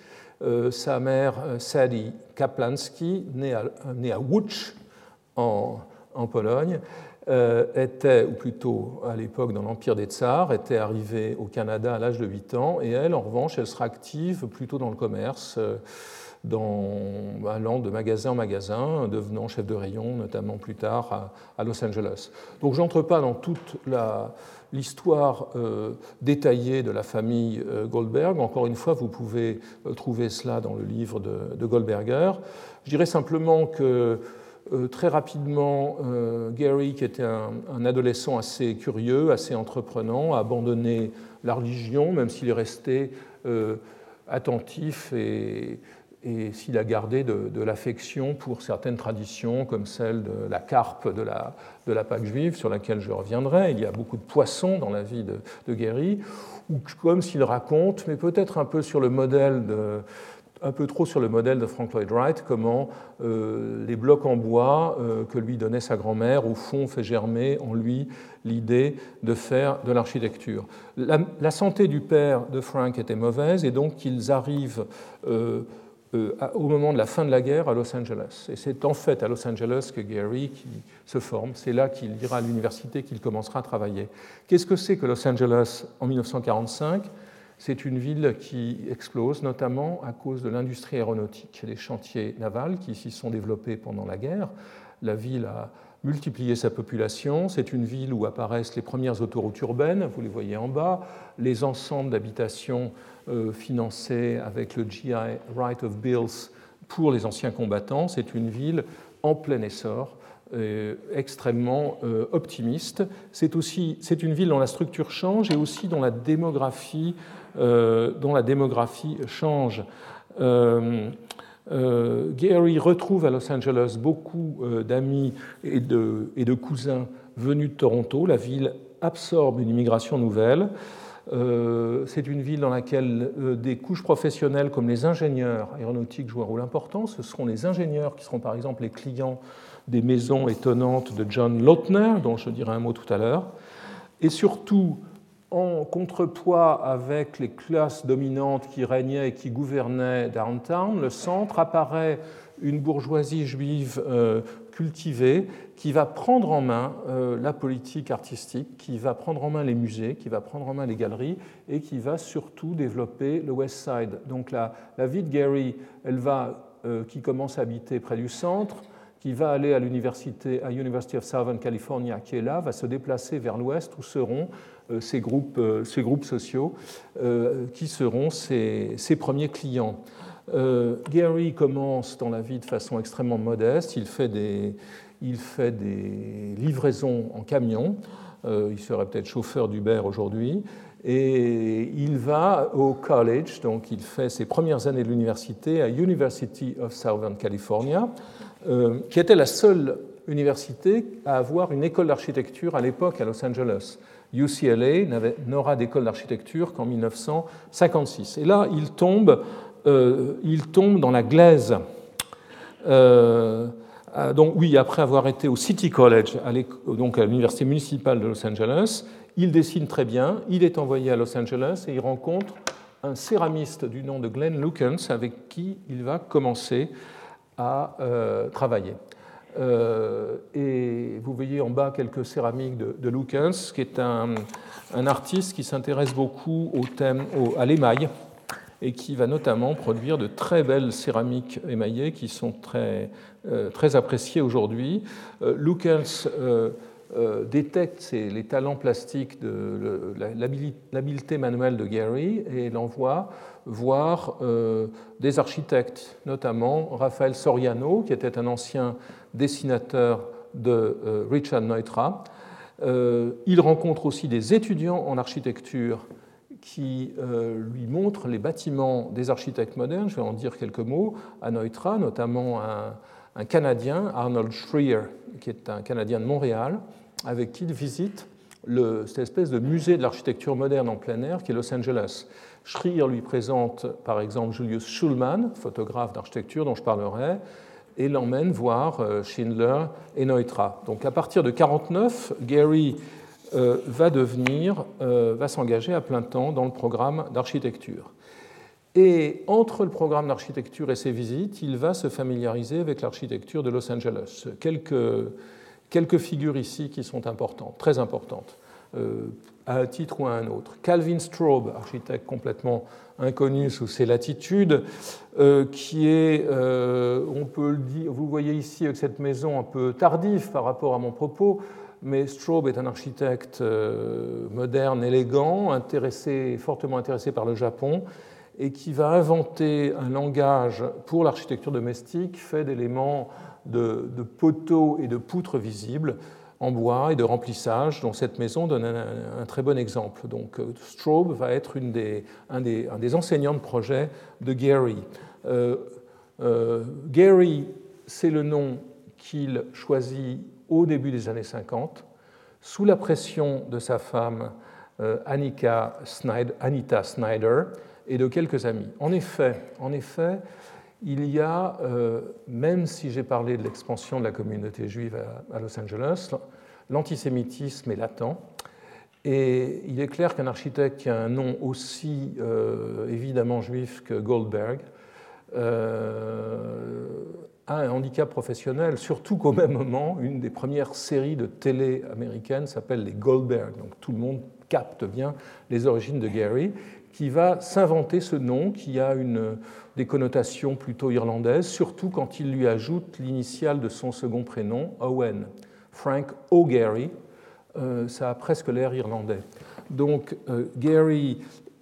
Sa mère, Sadie Kaplansky, née à, née à Łódź, en, en Pologne, euh, était, ou plutôt à l'époque dans l'Empire des Tsars, était arrivée au Canada à l'âge de 8 ans, et elle, en revanche, elle sera active plutôt dans le commerce, euh, dans, allant de magasin en magasin, devenant chef de rayon, notamment plus tard à, Los Angeles. Donc je n'entre pas dans toute l'histoire euh, détaillée de la famille Goldberg. Encore une fois, vous pouvez trouver cela dans le livre de, de Goldberger. Je dirais simplement que euh, très rapidement, euh, Gary, qui était un, adolescent assez curieux, assez entreprenant, a abandonné la religion, même s'il est resté euh, attentif et, s'il a gardé de, l'affection pour certaines traditions, comme celle de la carpe de la, de la Pâque juive, sur laquelle je reviendrai. Il y a beaucoup de poissons dans la vie de, de Gary, ou comme s'il raconte, mais peut-être un peu sur le modèle de un peu trop sur le modèle de Frank Lloyd Wright, comment euh, les blocs en bois euh, que lui donnait sa grand-mère, au fond, fait germer en lui l'idée de faire de l'architecture. La, santé du père de Frank était mauvaise et donc ils arrivent euh, au moment de la fin de la guerre à Los Angeles. Et c'est en fait à Los Angeles que Gary qui se forme. C'est là qu'il ira à l'université, qu'il commencera à travailler. Qu'est-ce que c'est que Los Angeles en 1945 c'est une ville qui explose, notamment à cause de l'industrie aéronautique, les chantiers navals qui s'y sont développés pendant la guerre. La ville a multiplié sa population. C'est une ville où apparaissent les premières autoroutes urbaines, vous les voyez en bas, les ensembles d'habitations euh, financés avec le GI Right of Bills pour les anciens combattants. C'est une ville en plein essor. Euh, extrêmement euh, optimiste. C'est aussi c'est une ville dont la structure change et aussi dont la démographie euh, dont la démographie change. Euh, euh, Gary retrouve à Los Angeles beaucoup d'amis et de, cousins venus de Toronto. La ville absorbe une immigration nouvelle. c'est une ville dans laquelle des couches professionnelles comme les ingénieurs aéronautiques jouent un rôle important. Ce seront les ingénieurs qui seront par exemple les clients des maisons étonnantes de John Lautner, dont je dirai un mot tout à l'heure. Et surtout, en contrepoids avec les classes dominantes qui régnaient et qui gouvernaient downtown, le centre apparaît une bourgeoisie juive euh, cultivée qui va prendre en main euh, la politique artistique, qui va prendre en main les musées, qui va prendre en main les galeries et qui va surtout développer le West Side. Donc la, la vie de Gary, elle va, euh, qui commence à habiter près du centre, qui va aller à l'université, à University of Southern California, qui est là, va se déplacer vers l'ouest où seront euh, ces groupes, euh, ces groupes sociaux euh, qui seront ses, premiers clients. Gary commence dans la vie de façon extrêmement modeste. Il fait des, livraisons en camion. il serait peut-être chauffeur d'Uber aujourd'hui. Et il va au college, donc il fait ses premières années de l'université à University of Southern California, euh, qui était la seule université à avoir une école d'architecture à l'époque à Los Angeles. UCLA n'aura d'école d'architecture qu'en 1956. Et là, il tombe, euh, il tombe dans la glaise. Euh, donc oui, après avoir été au City College, à l'université municipale de Los Angeles, il dessine très bien, il est envoyé à Los Angeles et il rencontre un céramiste du nom de Glenn Lukens avec qui il va commencer à euh, travailler. Euh, et vous voyez en bas quelques céramiques de, de Lukens, qui est un, artiste qui s'intéresse beaucoup au thème, à l'émail et qui va notamment produire de très belles céramiques émaillées qui sont très, euh, très appréciées aujourd'hui. Lukens détecte les talents plastiques de l'habileté manuelle de Gary et l'envoie voir euh, des architectes, notamment Raphaël Soriano, qui était un ancien dessinateur de euh, Richard Neutra. il rencontre aussi des étudiants en architecture qui lui montrent les bâtiments des architectes modernes. Je vais en dire quelques mots à Neutra, notamment un, Canadien, Arnold Schreier, qui est un Canadien de Montréal, avec qui il visite cette espèce de musée de l'architecture moderne en plein air qui est Los Angeles. Schreier lui présente par exemple Julius Schulman, photographe d'architecture dont je parlerai, et l'emmène voir euh, Schindler et Neutra. Donc à partir de 1949, Gary euh, va devenir, euh, va s'engager à plein temps dans le programme d'architecture. Et entre le programme d'architecture et ses visites, il va se familiariser avec l'architecture de Los Angeles. Quelques, quelques figures ici qui sont importantes, très importantes, euh, à un titre ou à un autre. Calvin Straub, architecte complètement inconnu sous ses latitudes, euh, qui est, euh, on peut le dire, vous voyez ici avec cette maison un peu tardive par rapport à mon propos, mais Straub est un architecte moderne, élégant, intéressé, fortement intéressé par le Japon, et qui va inventer un langage pour l'architecture domestique fait d'éléments de, poteaux et de poutres visibles en bois et de remplissage, dont cette maison donne un, très bon exemple. Donc euh, Straub va être une des, un, des, un, des, enseignants de projet de Gary. Euh, euh, Gary, c'est le nom qu'il choisit au début des années 50, sous la pression de sa femme Anita Snyder, et de quelques amis. En effet, en effet il y a, euh, même si j'ai parlé de l'expansion de la communauté juive à, Los Angeles, l'antisémitisme est latent. Et il est clair qu'un architecte qui a un nom aussi euh, évidemment juif que Goldberg euh, a un handicap professionnel, surtout qu'au même moment, une des premières séries de télé américaines s'appelle les Goldberg. Donc tout le monde capte bien les origines de Gary qui va s'inventer ce nom qui a des connotations plutôt irlandaises, surtout quand il lui ajoute l'initiale de son second prénom, Owen. Frank O'Gary, euh, ça a presque l'air irlandais. Donc euh, Gary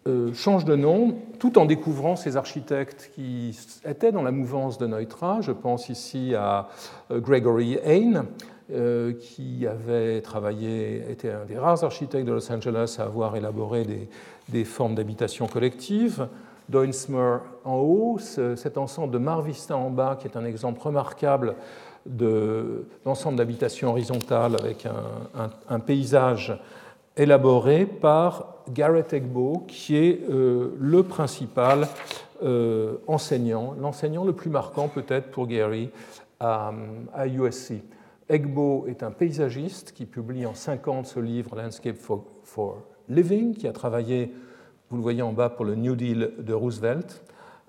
euh, change de nom tout en découvrant ces architectes qui étaient dans la mouvance de Neutra. Je pense ici à Gregory Hain, qui avait travaillé, était un des rares architectes de Los Angeles à avoir élaboré des, formes d'habitation collective. Doinsmer en haut, cet ensemble de Marvista en bas, qui est un exemple remarquable d'ensemble d'habitation horizontale avec un, paysage élaboré par Garrett Egbo, qui est euh, le principal euh, enseignant, l'enseignant le plus marquant peut-être pour Gary à, USC. Egbo est un paysagiste qui publie en 50 ce livre Landscape for Living, qui a travaillé, vous le voyez en bas, pour le New Deal de Roosevelt.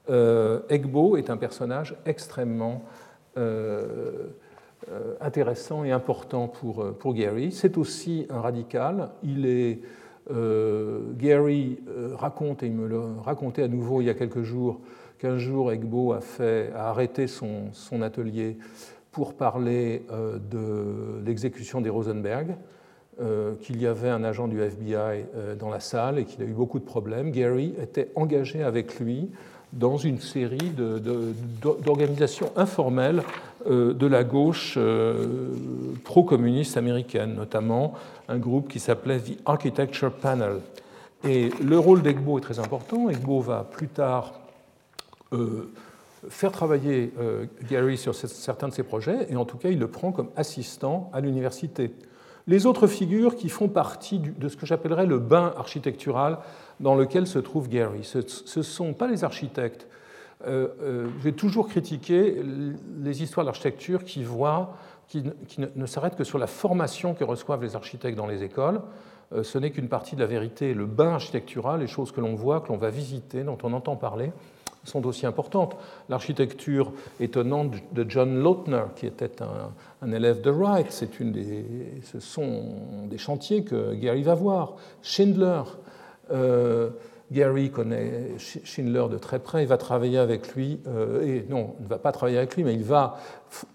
Euh, Egbo est un personnage extrêmement euh, euh, intéressant et important pour, pour Gary. C'est aussi un radical. Il est, Gary raconte, et il me le racontait à nouveau il y a quelques jours, qu'un jour Egbo a, fait, a arrêté son, son atelier pour parler de l'exécution des Rosenberg. Euh, qu'il y avait un agent du FBI euh, dans la salle et qu'il a eu beaucoup de problèmes. Gary était engagé avec lui dans une série d'organisations informelles euh, de la gauche pro-communiste américaine, notamment un groupe qui s'appelait The Architecture Panel, Et le rôle d'Egbo est très important. Egbo va plus tard faire travailler Gary sur certains de ses projets, et en tout cas, il le prend comme assistant à l'université. Les autres figures qui font partie de ce que j'appellerais le bain architectural dans lequel se trouve Gary, ce ne sont pas les architectes. Euh, euh, J'ai toujours critiqué les histoires d'architecture qui qui, ne, s'arrêtent que sur la formation que reçoivent les architectes dans les écoles. Euh, ce n'est qu'une partie de la vérité. Le bain architectural, les choses que l'on voit, que l'on va visiter, dont on entend parler, sont aussi importantes. L'architecture étonnante de John Lautner, qui était un, élève de Wright, une des, ce sont des chantiers que Gary va voir. Schindler, euh, Gary connaît Schindler de très près, il va travailler avec lui, euh, et non, il ne va pas travailler avec lui, mais il va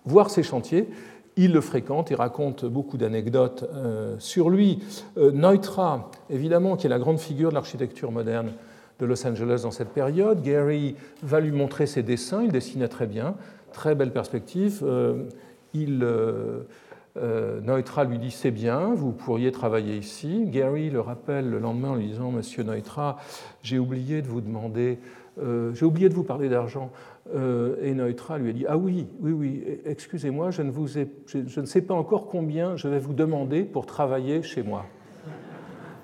voir ses chantiers. Il le fréquente, il raconte beaucoup d'anecdotes euh, sur lui. Neutra, évidemment, qui est la grande figure de l'architecture moderne, de Los Angeles dans cette période. Gary va lui montrer ses dessins, il dessinait très bien, très belle perspective. Euh, il, euh, euh, Neutra lui dit c'est bien, vous pourriez travailler ici. Gary le rappelle le lendemain en lui disant Monsieur Neutra, j'ai oublié de vous demander, j'ai oublié de vous parler d'argent. et Neutra lui a dit ah oui, oui, oui, excusez-moi, je, je ne sais pas encore combien je vais vous demander pour travailler chez moi.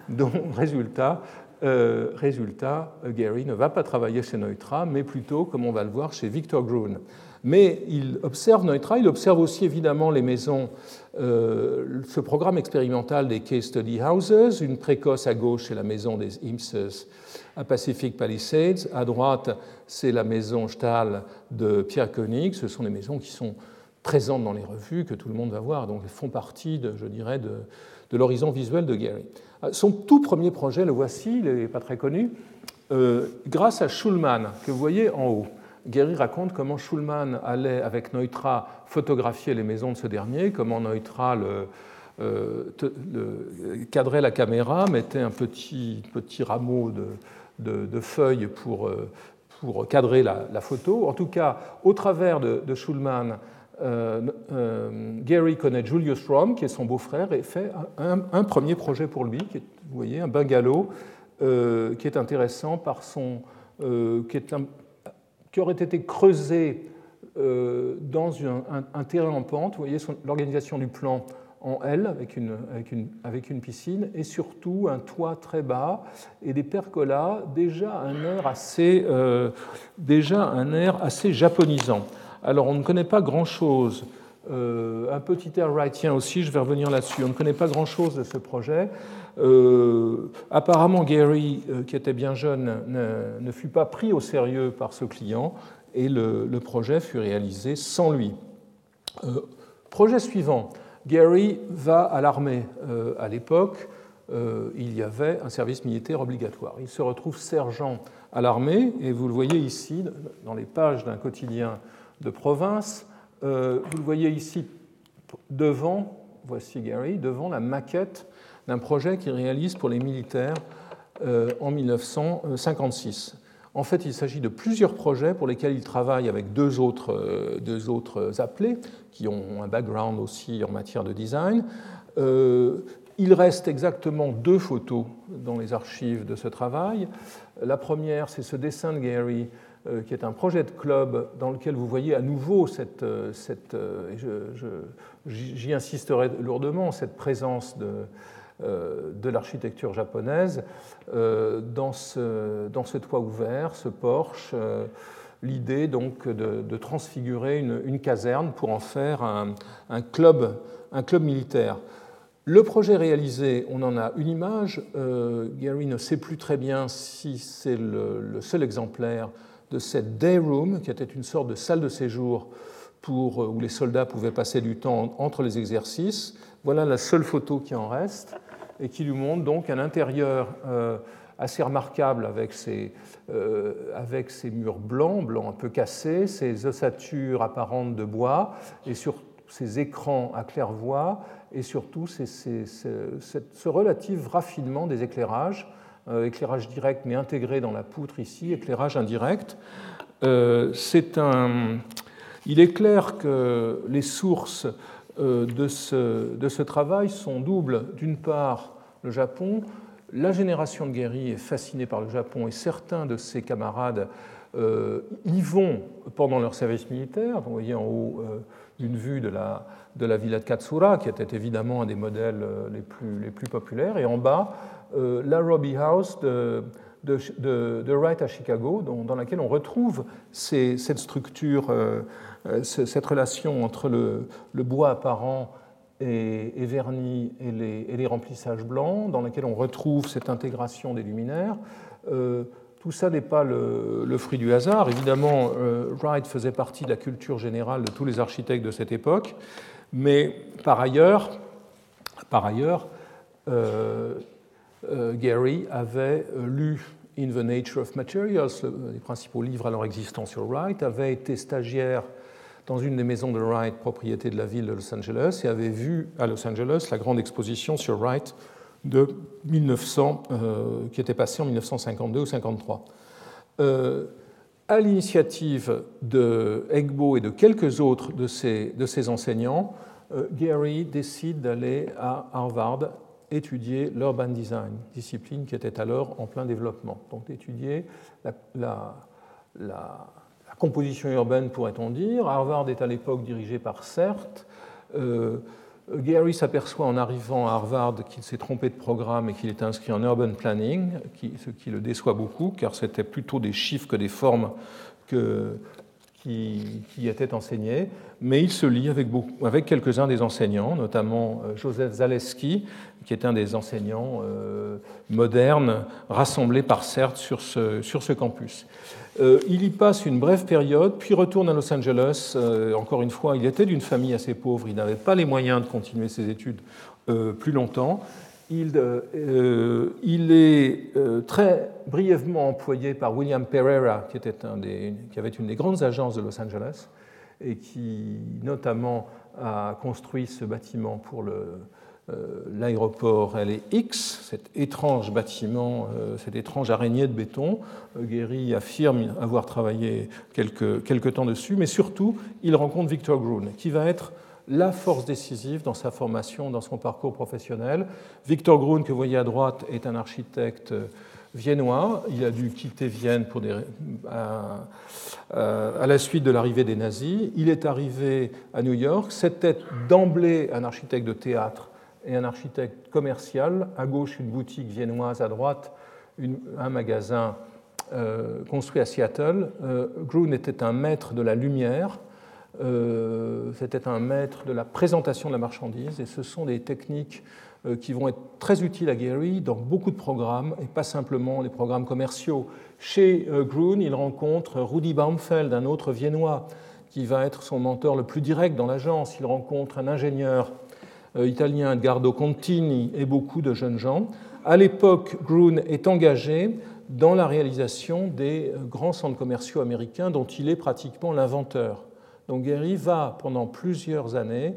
Donc, résultat, euh, résultat, Gary ne va pas travailler chez Neutra, mais plutôt, comme on va le voir, chez Victor Gruen. Mais il observe Neutra, il observe aussi évidemment les maisons, euh, ce programme expérimental des Case Study Houses, une précoce à gauche, c'est la maison des Imses à Pacific Palisades, à droite, c'est la maison Stahl de Pierre Koenig, ce sont des maisons qui sont présentes dans les revues, que tout le monde va voir, donc elles font partie, je dirais, de, de l'horizon visuel de Gary. Euh, son tout premier projet, le voici, il n'est pas très connu, euh, grâce à Schulman, que vous voyez en haut. Gary raconte comment Schulman allait avec Neutra photographier les maisons de ce dernier, comment Neutra le, euh, cadrait la caméra, mettait un petit, petit rameau de, feuilles pour, pour cadrer la, photo. En tout cas, au travers de, de Schulman, Gary connaît Julius Rom, qui est son beau-frère, et fait un, premier projet pour lui, qui est, un bungalow, euh, qui est intéressant par son, qui, aurait été creusé dans un, terrain en pente. Vous voyez l'organisation du plan en L avec une, piscine et surtout un toit très bas et des percolas, déjà un air assez, déjà un air assez japonisant. Alors, on ne connaît pas grand-chose. Euh, un petit air wrightien aussi, je vais revenir là-dessus. On ne connaît pas grand-chose de ce projet. Euh, apparemment, Gary, euh, qui était bien jeune, ne, fut pas pris au sérieux par ce client et le, le projet fut réalisé sans lui. projet suivant. Gary va à l'armée. à l'époque, il y avait un service militaire obligatoire. Il se retrouve sergent à l'armée, et vous le voyez ici, dans les pages d'un quotidien de province. Euh, vous le voyez ici devant, voici Gary, devant la maquette d'un projet qu'il réalise pour les militaires euh, en 1956. En fait, il s'agit de plusieurs projets pour lesquels il travaille avec deux autres, euh, deux autres appelés, qui ont un background aussi en matière de design. il reste exactement deux photos dans les archives de ce travail. La première, c'est ce dessin de Gary qui est un projet de club dans lequel vous voyez à nouveau cette, euh, cette euh, j'y insisterai lourdement, cette présence de, de l'architecture japonaise dans ce, dans ce toit ouvert, ce porche l'idée donc de, transfigurer une, caserne pour en faire un, un, club, un club militaire. Le projet réalisé, on en a une image. Gary ne sait plus très bien si c'est le, seul exemplaire de cette day room, qui était une sorte de salle de séjour pour, euh, où les soldats pouvaient passer du temps entre les exercices. Voilà la seule photo qui en reste et qui lui montre donc un intérieur euh, assez remarquable avec ses, euh, avec ses murs blancs, blancs un peu cassés, ses ossatures apparentes de bois et sur ses écrans à claire-voie et surtout ce relatif raffinement des éclairages éclairage direct mais intégré dans la poutre ici, éclairage indirect. Euh, un... Il est clair que les sources euh, de ce, travail sont doubles. D'une part, le Japon, La génération de Gehry est fascinée par le Japon et certains de ses camarades y vont pendant leur service militaire. Vous voyez en haut une vue de la, villa de Katsura, qui était évidemment un des modèles les plus, les plus populaires, et en bas, la Robbie House de, de, Wright à Chicago, dans, laquelle on retrouve cette structure, euh, euh, cette relation entre le, bois apparent et, verni et les, remplissages blancs, dans laquelle on retrouve cette intégration des luminaires. Euh, tout ça n'est pas le, fruit du hasard. Évidemment, Wright faisait partie de la culture générale de tous les architectes de cette époque, mais par ailleurs, par ailleurs Gary avait lu In the Nature of Materials, les principaux livres alors existants sur Wright, avait été stagiaire dans une des maisons de Wright, propriété de la ville de Los Angeles, et avait vu à Los Angeles la grande exposition sur Wright de 1900, euh, qui était passée en 1952 ou 1953. Euh, à l'initiative de Egbo et de quelques autres de ses, de ses enseignants, euh, Gary décide d'aller à Harvard étudier l'urban design, discipline qui était alors en plein développement. Donc d'étudier la, composition urbaine, pourrait-on dire. Harvard est à l'époque dirigé par CERT. Euh, Gary s'aperçoit en arrivant à Harvard qu'il s'est trompé de programme et qu'il est inscrit en urban planning, ce qui le déçoit beaucoup, car c'était plutôt des chiffres que des formes qui, qui, étaient enseignés, mais il se lie avec, quelques-uns des enseignants, notamment euh, Joseph Zaleski, qui est un des enseignants euh, modernes rassemblés par CERT sur ce, campus. Euh, il y passe une brève période, puis retourne à Los Angeles. Encore une fois, il était d'une famille assez pauvre, il n'avait pas les moyens de continuer ses études plus longtemps. Il, est très brièvement employé par William Pereira, qui avait une des grandes agences de Los Angeles et qui notamment a construit ce bâtiment pour le, euh, l'aéroport LX, cet étrange bâtiment, euh, cette étrange araignée de béton. Euh, Guéry affirme avoir travaillé quelques, quelques temps dessus, mais surtout, il rencontre Victor Grun, qui va être la force décisive dans sa formation, dans son parcours professionnel. Victor Grun, que vous voyez à droite, est un architecte viennois. Il a dû quitter Vienne pour à, la suite de l'arrivée des nazis. Il est arrivé à New York. C'était d'emblée un architecte de théâtre et un architecte commercial. À gauche, une boutique viennoise, à droite, un magasin euh, construit à Seattle. Euh, Grun était un maître de la lumière, euh, c'était un maître de la présentation de la marchandise, et ce sont des techniques qui vont être très utiles à Gary dans beaucoup de programmes, et pas simplement les programmes commerciaux. Chez Grun, il rencontre Rudi Baumfeld, un autre viennois, qui va être son mentor le plus direct dans l'agence. Il rencontre un ingénieur euh, italien Edgardo Contini et beaucoup de jeunes gens. À l'époque, Grun est engagé dans la réalisation des euh, grands centres commerciaux américains dont il est pratiquement l'inventeur. Donc Gary va pendant plusieurs années,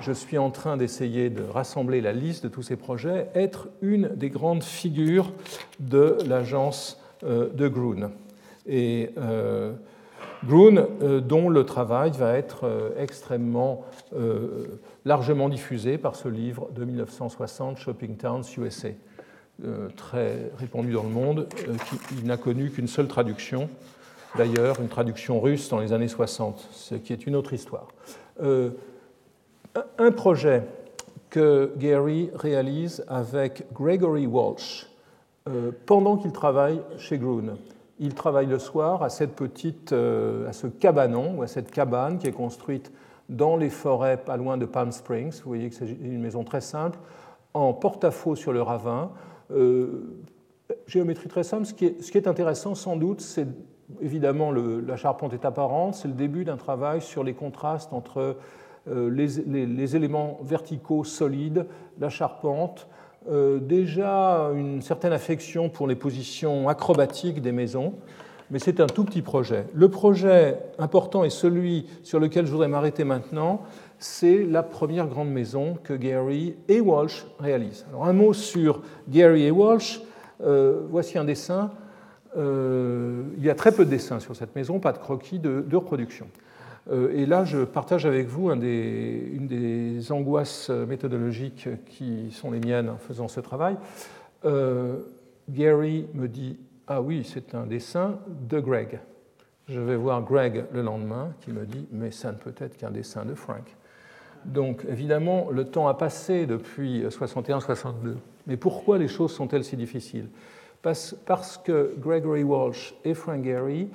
je suis en train d'essayer de rassembler la liste de tous ces projets, être une des grandes figures de l'agence euh, de Grun. Et Grun, dont le travail va être extrêmement largement diffusé par ce livre de 1960, Shopping Towns USA, euh, très répandu dans le monde, euh, qui n'a connu qu'une seule traduction, d'ailleurs une traduction russe dans les années 60, ce qui est une autre histoire. Euh, un projet que Gary réalise avec Gregory Walsh pendant qu'il travaille chez Grun. Il travaille le soir à cette petite, à ce cabanon ou à cette cabane qui est construite dans les forêts pas loin de Palm Springs. Vous voyez que c'est une maison très simple, en porte-à-faux sur le ravin. Euh, géométrie très simple. Ce qui est intéressant, sans doute, c'est évidemment la charpente est apparente. C'est le début d'un travail sur les contrastes entre euh, les, les, éléments verticaux solides, la charpente. Euh, déjà une certaine affection pour les positions acrobatiques des maisons mais c'est un tout petit projet. Le projet important et celui sur lequel je voudrais m'arrêter maintenant, c'est la première grande maison que Gary et Walsh réalisent. Alors un mot sur Gary et Walsh. Euh, voici un dessin. Euh, il y a très peu de dessins sur cette maison, pas de croquis de, reproduction. Euh, et là, je partage avec vous une des angoisses méthodologiques qui sont les miennes en faisant ce travail. Gary me dit Ah oui, c'est un dessin de Greg. Je vais voir Greg le lendemain qui me dit Mais ça ne peut être qu'un dessin de Frank. Donc évidemment, le temps a passé depuis 61-62. Mais pourquoi les choses sont-elles si difficiles? Parce, que Gregory Walsh et Frank Gehry,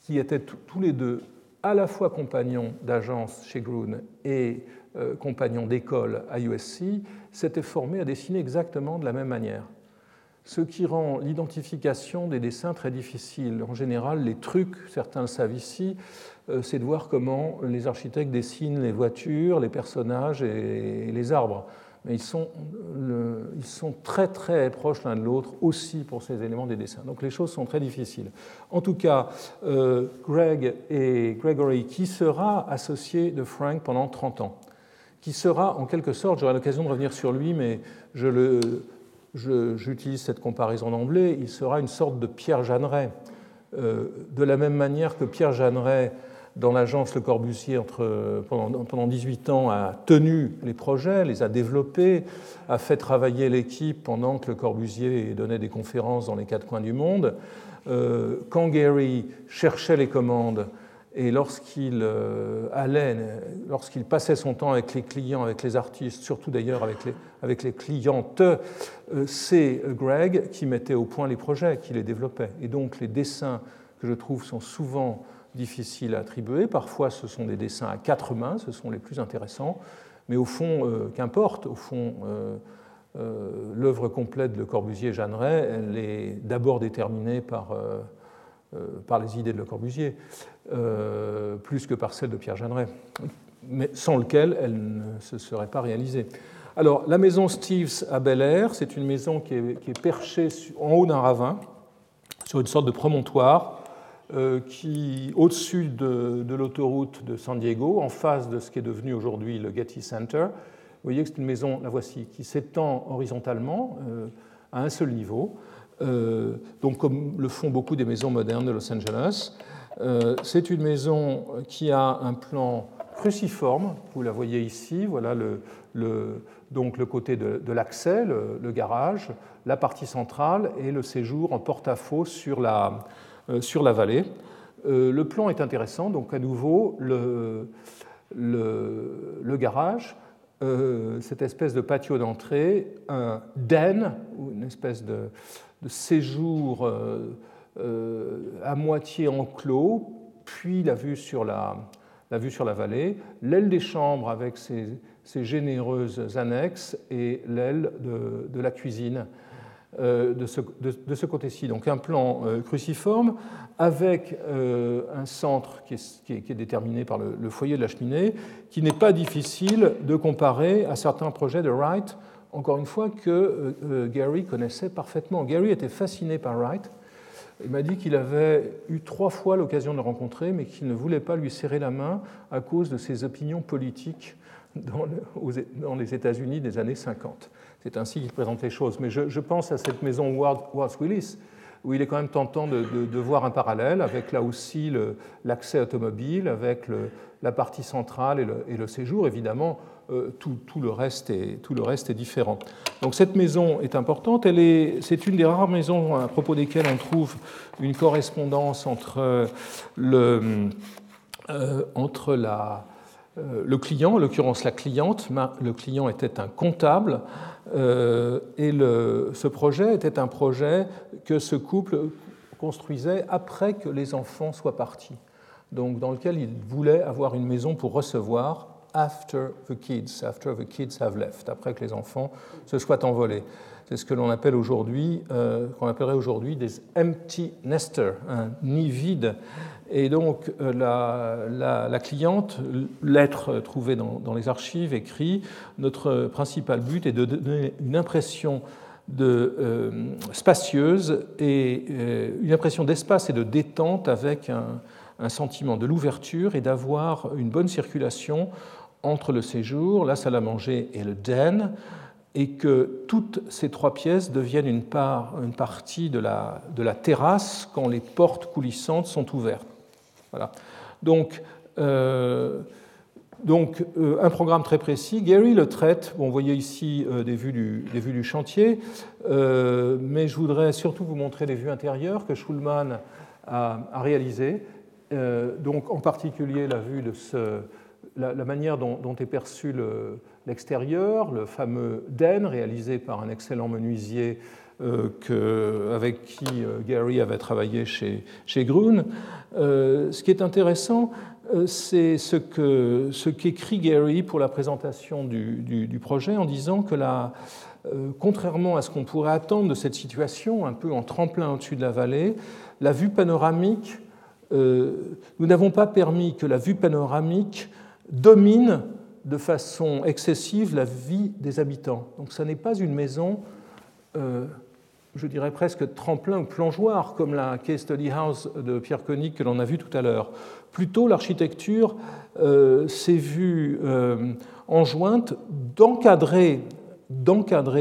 qui étaient tous les deux à la fois compagnons d'agence chez Grun et euh, compagnons d'école à USC, s'étaient formés à dessiner exactement de la même manière. Ce qui rend l'identification des dessins très difficile. En général, les trucs, certains le savent ici, euh, c'est de voir comment les architectes dessinent les voitures, les personnages et les arbres mais ils sont, très très proches l'un de l'autre aussi pour ces éléments des dessins. Donc les choses sont très difficiles. En tout cas, euh, Greg et Gregory, qui sera associé de Frank pendant 30 ans, qui sera en quelque sorte, j'aurai l'occasion de revenir sur lui, mais j'utilise cette comparaison d'emblée, il sera une sorte de Pierre Jeanneret. Euh, de la même manière que Pierre Jeanneret dans l'agence Le Corbusier pendant, pendant, 18 ans, a tenu les projets, les a développés, a fait travailler l'équipe pendant que Le Corbusier donnait des conférences dans les quatre coins du monde. Euh, quand Gary cherchait les commandes et lorsqu'il euh, allait, lorsqu'il passait son temps avec les clients, avec les artistes, surtout d'ailleurs avec les, avec les clientes, euh, c'est Greg qui mettait au point les projets, qui les développait. Et donc les dessins que je trouve sont souvent difficiles à attribuer. Parfois, ce sont des dessins à quatre mains, ce sont les plus intéressants. Mais au fond, euh, qu'importe, au fond, euh, euh, l'œuvre complète de Corbusier-Jeanneret, elle est d'abord déterminée par, par les idées de Le Corbusier, plus que par celles de Pierre Jeanneret, mais sans lequel elle ne se serait pas réalisée. Alors, la maison Steves à Bel Air, c'est une maison qui est, qui est perchée en haut d'un ravin, sur une sorte de promontoire, qui, au-dessus de, l'autoroute de San Diego, en face de ce qui est devenu aujourd'hui le Getty Center, vous voyez que c'est une maison, la voici, qui s'étend horizontalement euh, à un seul niveau, euh, donc comme le font beaucoup des maisons modernes de Los Angeles. c'est une maison qui a un plan cruciforme, vous la voyez ici, voilà le, donc le côté de, l'accès, le, garage, la partie centrale et le séjour en porte-à-faux sur la, euh, sur la vallée. Euh, le plan est intéressant, donc à nouveau, le, le, garage, euh, cette espèce de patio d'entrée, un den, ou une espèce de, séjour à moitié enclos, puis la vue sur la, la, vue sur la vallée, l'aile des chambres avec ses, généreuses annexes et l'aile de, de, la cuisine euh, de ce, de, ce côté-ci. Donc un plan euh, cruciforme avec euh, un centre qui est, qui, est, déterminé par le, foyer de la cheminée, qui n'est pas difficile de comparer à certains projets de Wright, encore une fois, que Gary connaissait parfaitement. Gary était fasciné par Wright. Il m'a dit qu'il avait eu trois fois l'occasion de le rencontrer, mais qu'il ne voulait pas lui serrer la main à cause de ses opinions politiques dans, les États-Unis des années 50. C'est ainsi qu'il présente les choses. Mais je, pense à cette maison Ward, Willis, où il est quand même tentant de, voir un parallèle avec là aussi l'accès automobile, avec la partie centrale et le, séjour. Évidemment, euh, tout, le reste est, tout le reste est différent. Donc cette maison est importante. C'est une des rares maisons à propos desquelles on trouve une correspondance entre, le, euh, entre la, euh, le client, en l'occurrence la cliente, le client était un comptable, euh, et ce projet était un projet que ce couple construisait après que les enfants soient partis, donc dans lequel il voulait avoir une maison pour recevoir after the kids, after the kids have left, après que les enfants se soient envolés. C'est ce que l'on appelle aujourd'hui, euh, qu'on appellerait aujourd'hui des empty nesters, un nid vide. Et donc euh, la, cliente, lettre trouvée dans, les archives, écrit Notre principal but est de donner une impression de, euh, spacieuse et une impression d'espace et de détente avec un sentiment de l'ouverture et d'avoir une bonne circulation entre le séjour, la salle à manger et le den, et que toutes ces trois pièces deviennent une, part, une partie de la, terrasse quand les portes coulissantes sont ouvertes. Voilà. Donc, euh, donc un programme très précis. Gary le traite, vous voyez ici des, vues du, des, vues du, chantier, mais je voudrais surtout vous montrer les vues intérieures que Schulman a, a réalisées. donc en particulier la vue de ce, la, manière dont, est perçu l'extérieur, le, fameux den réalisé par un excellent menuisier euh, avec qui euh, Gary avait travaillé chez, chez Grun. Euh, ce qui est intéressant, c'est ce qu'écrit Gary pour la présentation du, projet en disant que contrairement à ce qu'on pourrait attendre de cette situation, un peu en tremplin au-dessus de la vallée, la vue panoramique, nous n'avons pas permis que la vue panoramique domine de façon excessive la vie des habitants. Donc ce n'est pas une maison, euh, je dirais presque tremplin ou plongeoir, comme la Case Study House de Pierre Koenig que l'on a vu tout à l'heure. Plutôt l'architecture euh, s'est vue euh, enjointe d'encadrer,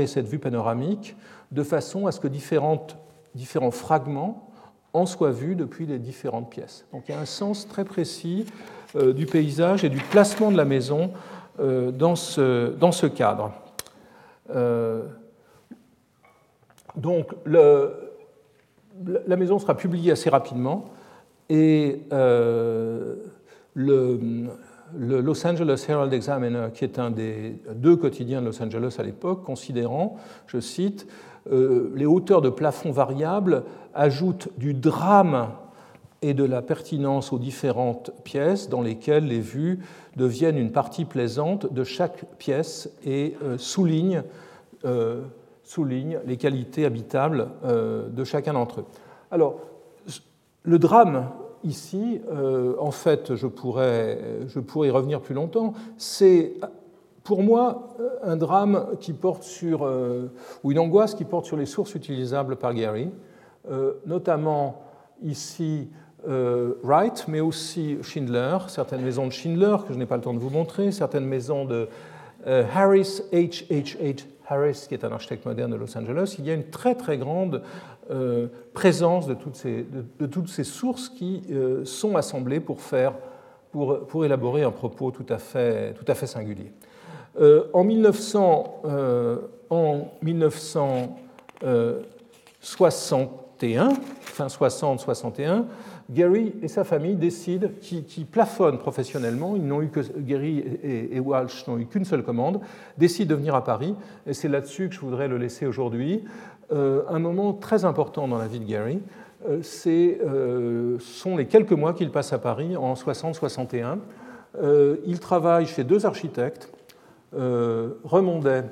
cette vue panoramique de façon à ce que différents fragments en soient vus depuis les différentes pièces. Donc il y a un sens très précis du paysage et du placement de la maison euh, dans ce, cadre. Euh, donc, la maison sera publiée assez rapidement et le, le, Los Angeles Herald Examiner, qui est un des deux quotidiens de Los Angeles à l'époque, considérant, je cite, les hauteurs de plafond variables ajoutent du drame et de la pertinence aux différentes pièces dans lesquelles les vues deviennent une partie plaisante de chaque pièce et euh, soulignent, euh, les qualités habitables euh, de chacun d'entre eux. Alors, le drame ici, en fait, je pourrais, je pourrais y revenir plus longtemps, c'est pour moi un drame qui porte sur, ou une angoisse qui porte sur les sources utilisables par Gary, notamment ici Wright, mais aussi Schindler, certaines maisons de Schindler que je n'ai pas le temps de vous montrer, certaines maisons de euh, Harris, H. H. Harris, qui est un architecte moderne de Los Angeles. Il y a une très très grande euh, présence de toutes, ces, sources qui sont assemblées pour, faire, pour, élaborer un propos tout à fait, tout à fait singulier. en 1900, en 1961, fin 60-61, Gary et sa famille décident, qui, plafonnent professionnellement, ils n'ont eu que, Gary et, Walsh n'ont eu qu'une seule commande, décident de venir à Paris, et c'est là-dessus que je voudrais le laisser aujourd'hui. Euh, un moment très important dans la vie de Gary, euh, c'est, euh, sont les quelques mois qu'il passe à Paris en 60-61. il travaille chez deux architectes, Remondet,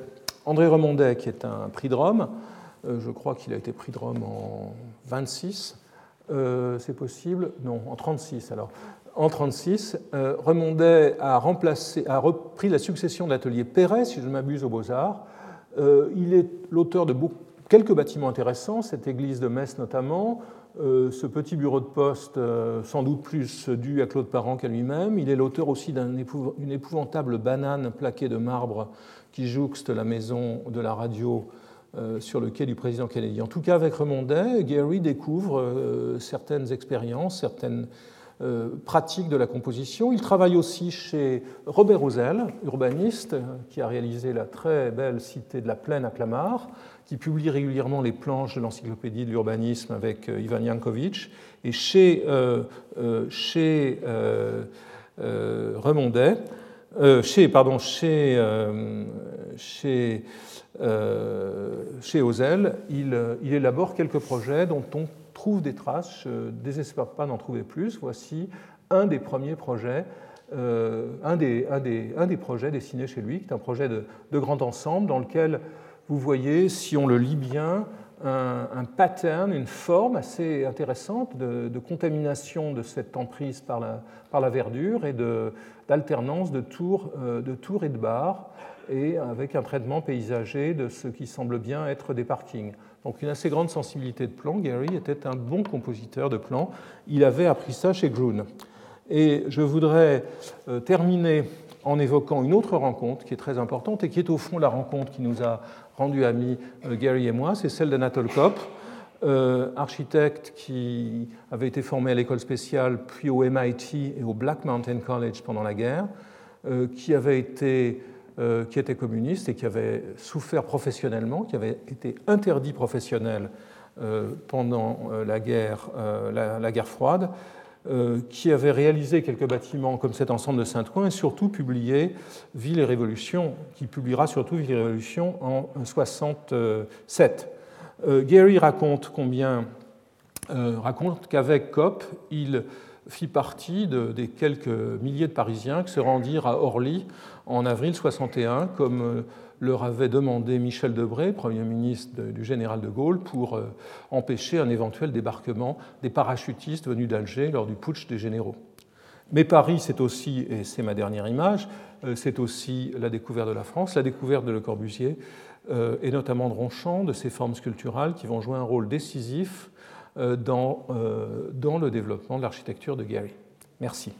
André Remondet, qui est un prix de Rome, je crois qu'il a été prix de Rome en 26, euh, c'est possible Non, en 36 alors. En 36, euh, Remondet a, remplacé, a repris la succession de l'atelier Perret, si je ne m'abuse, aux Beaux-Arts. Euh, il est l'auteur de quelques bâtiments intéressants, cette église de Metz notamment, ce petit bureau de poste, sans doute plus dû à Claude Parent qu'à lui-même. Il est l'auteur aussi d'une épouvantable banane plaquée de marbre qui jouxte la maison de la radio sur le quai du président Kennedy. En tout cas, avec Remondet, Gary découvre euh, certaines expériences, certaines euh, pratiques de la composition. Il travaille aussi chez Robert Rosel, urbaniste, qui a réalisé la très belle cité de la Plaine à Clamart, qui publie régulièrement les planches de l'encyclopédie de l'urbanisme avec Ivan Yankovic. Et chez, chez Remondet, chez, pardon, chez, chez euh, chez Ozel, euh, il, élabore quelques projets dont on trouve des traces. Je ne désespère pas d'en trouver plus. Voici un des premiers projets, euh, un, des, projets dessinés chez lui, qui est un projet de, grand ensemble dans lequel vous voyez, si on le lit bien, un, pattern, une forme assez intéressante de, contamination de cette emprise par la, par la verdure et d'alternance de, de tours et de barres et avec un traitement paysager de ce qui semble bien être des parkings. Donc une assez grande sensibilité de plan. Gary était un bon compositeur de plans. Il avait appris ça chez Grun. Et je voudrais euh, terminer en évoquant une autre rencontre qui est très importante et qui est au fond la rencontre qui nous a rendu amis, euh, Gary et moi, c'est celle d'Anatole Kopp, euh, architecte qui avait été formé à l'école spéciale, puis au MIT et au Black Mountain College pendant la guerre, qui avait été qui était communiste et qui avait souffert professionnellement, qui avait été interdit professionnel pendant la guerre, la, guerre froide, qui avait réalisé quelques bâtiments comme cet ensemble de Saint-Ouen et surtout publié Ville et Révolution, qui publiera surtout Ville et Révolution en 1967. Gary raconte euh, raconte qu'avec COP, il fit partie des quelques milliers de Parisiens qui se rendirent à Orly en avril 61, comme euh, leur avait demandé Michel Debré, Premier ministre du général de Gaulle, pour euh, empêcher un éventuel débarquement des parachutistes venus d'Alger lors du putsch des généraux. Mais Paris, c'est aussi, et c'est ma dernière image, c'est aussi la découverte de la France, la découverte de Le Corbusier, et notamment de Ronchamp, de ses formes sculpturales qui vont jouer un rôle décisif euh, dans, euh, dans le développement de l'architecture de Gary. Merci.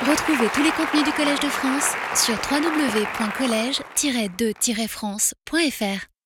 Retrouvez tous les contenus du Collège de France sur www.colège-2-france.fr.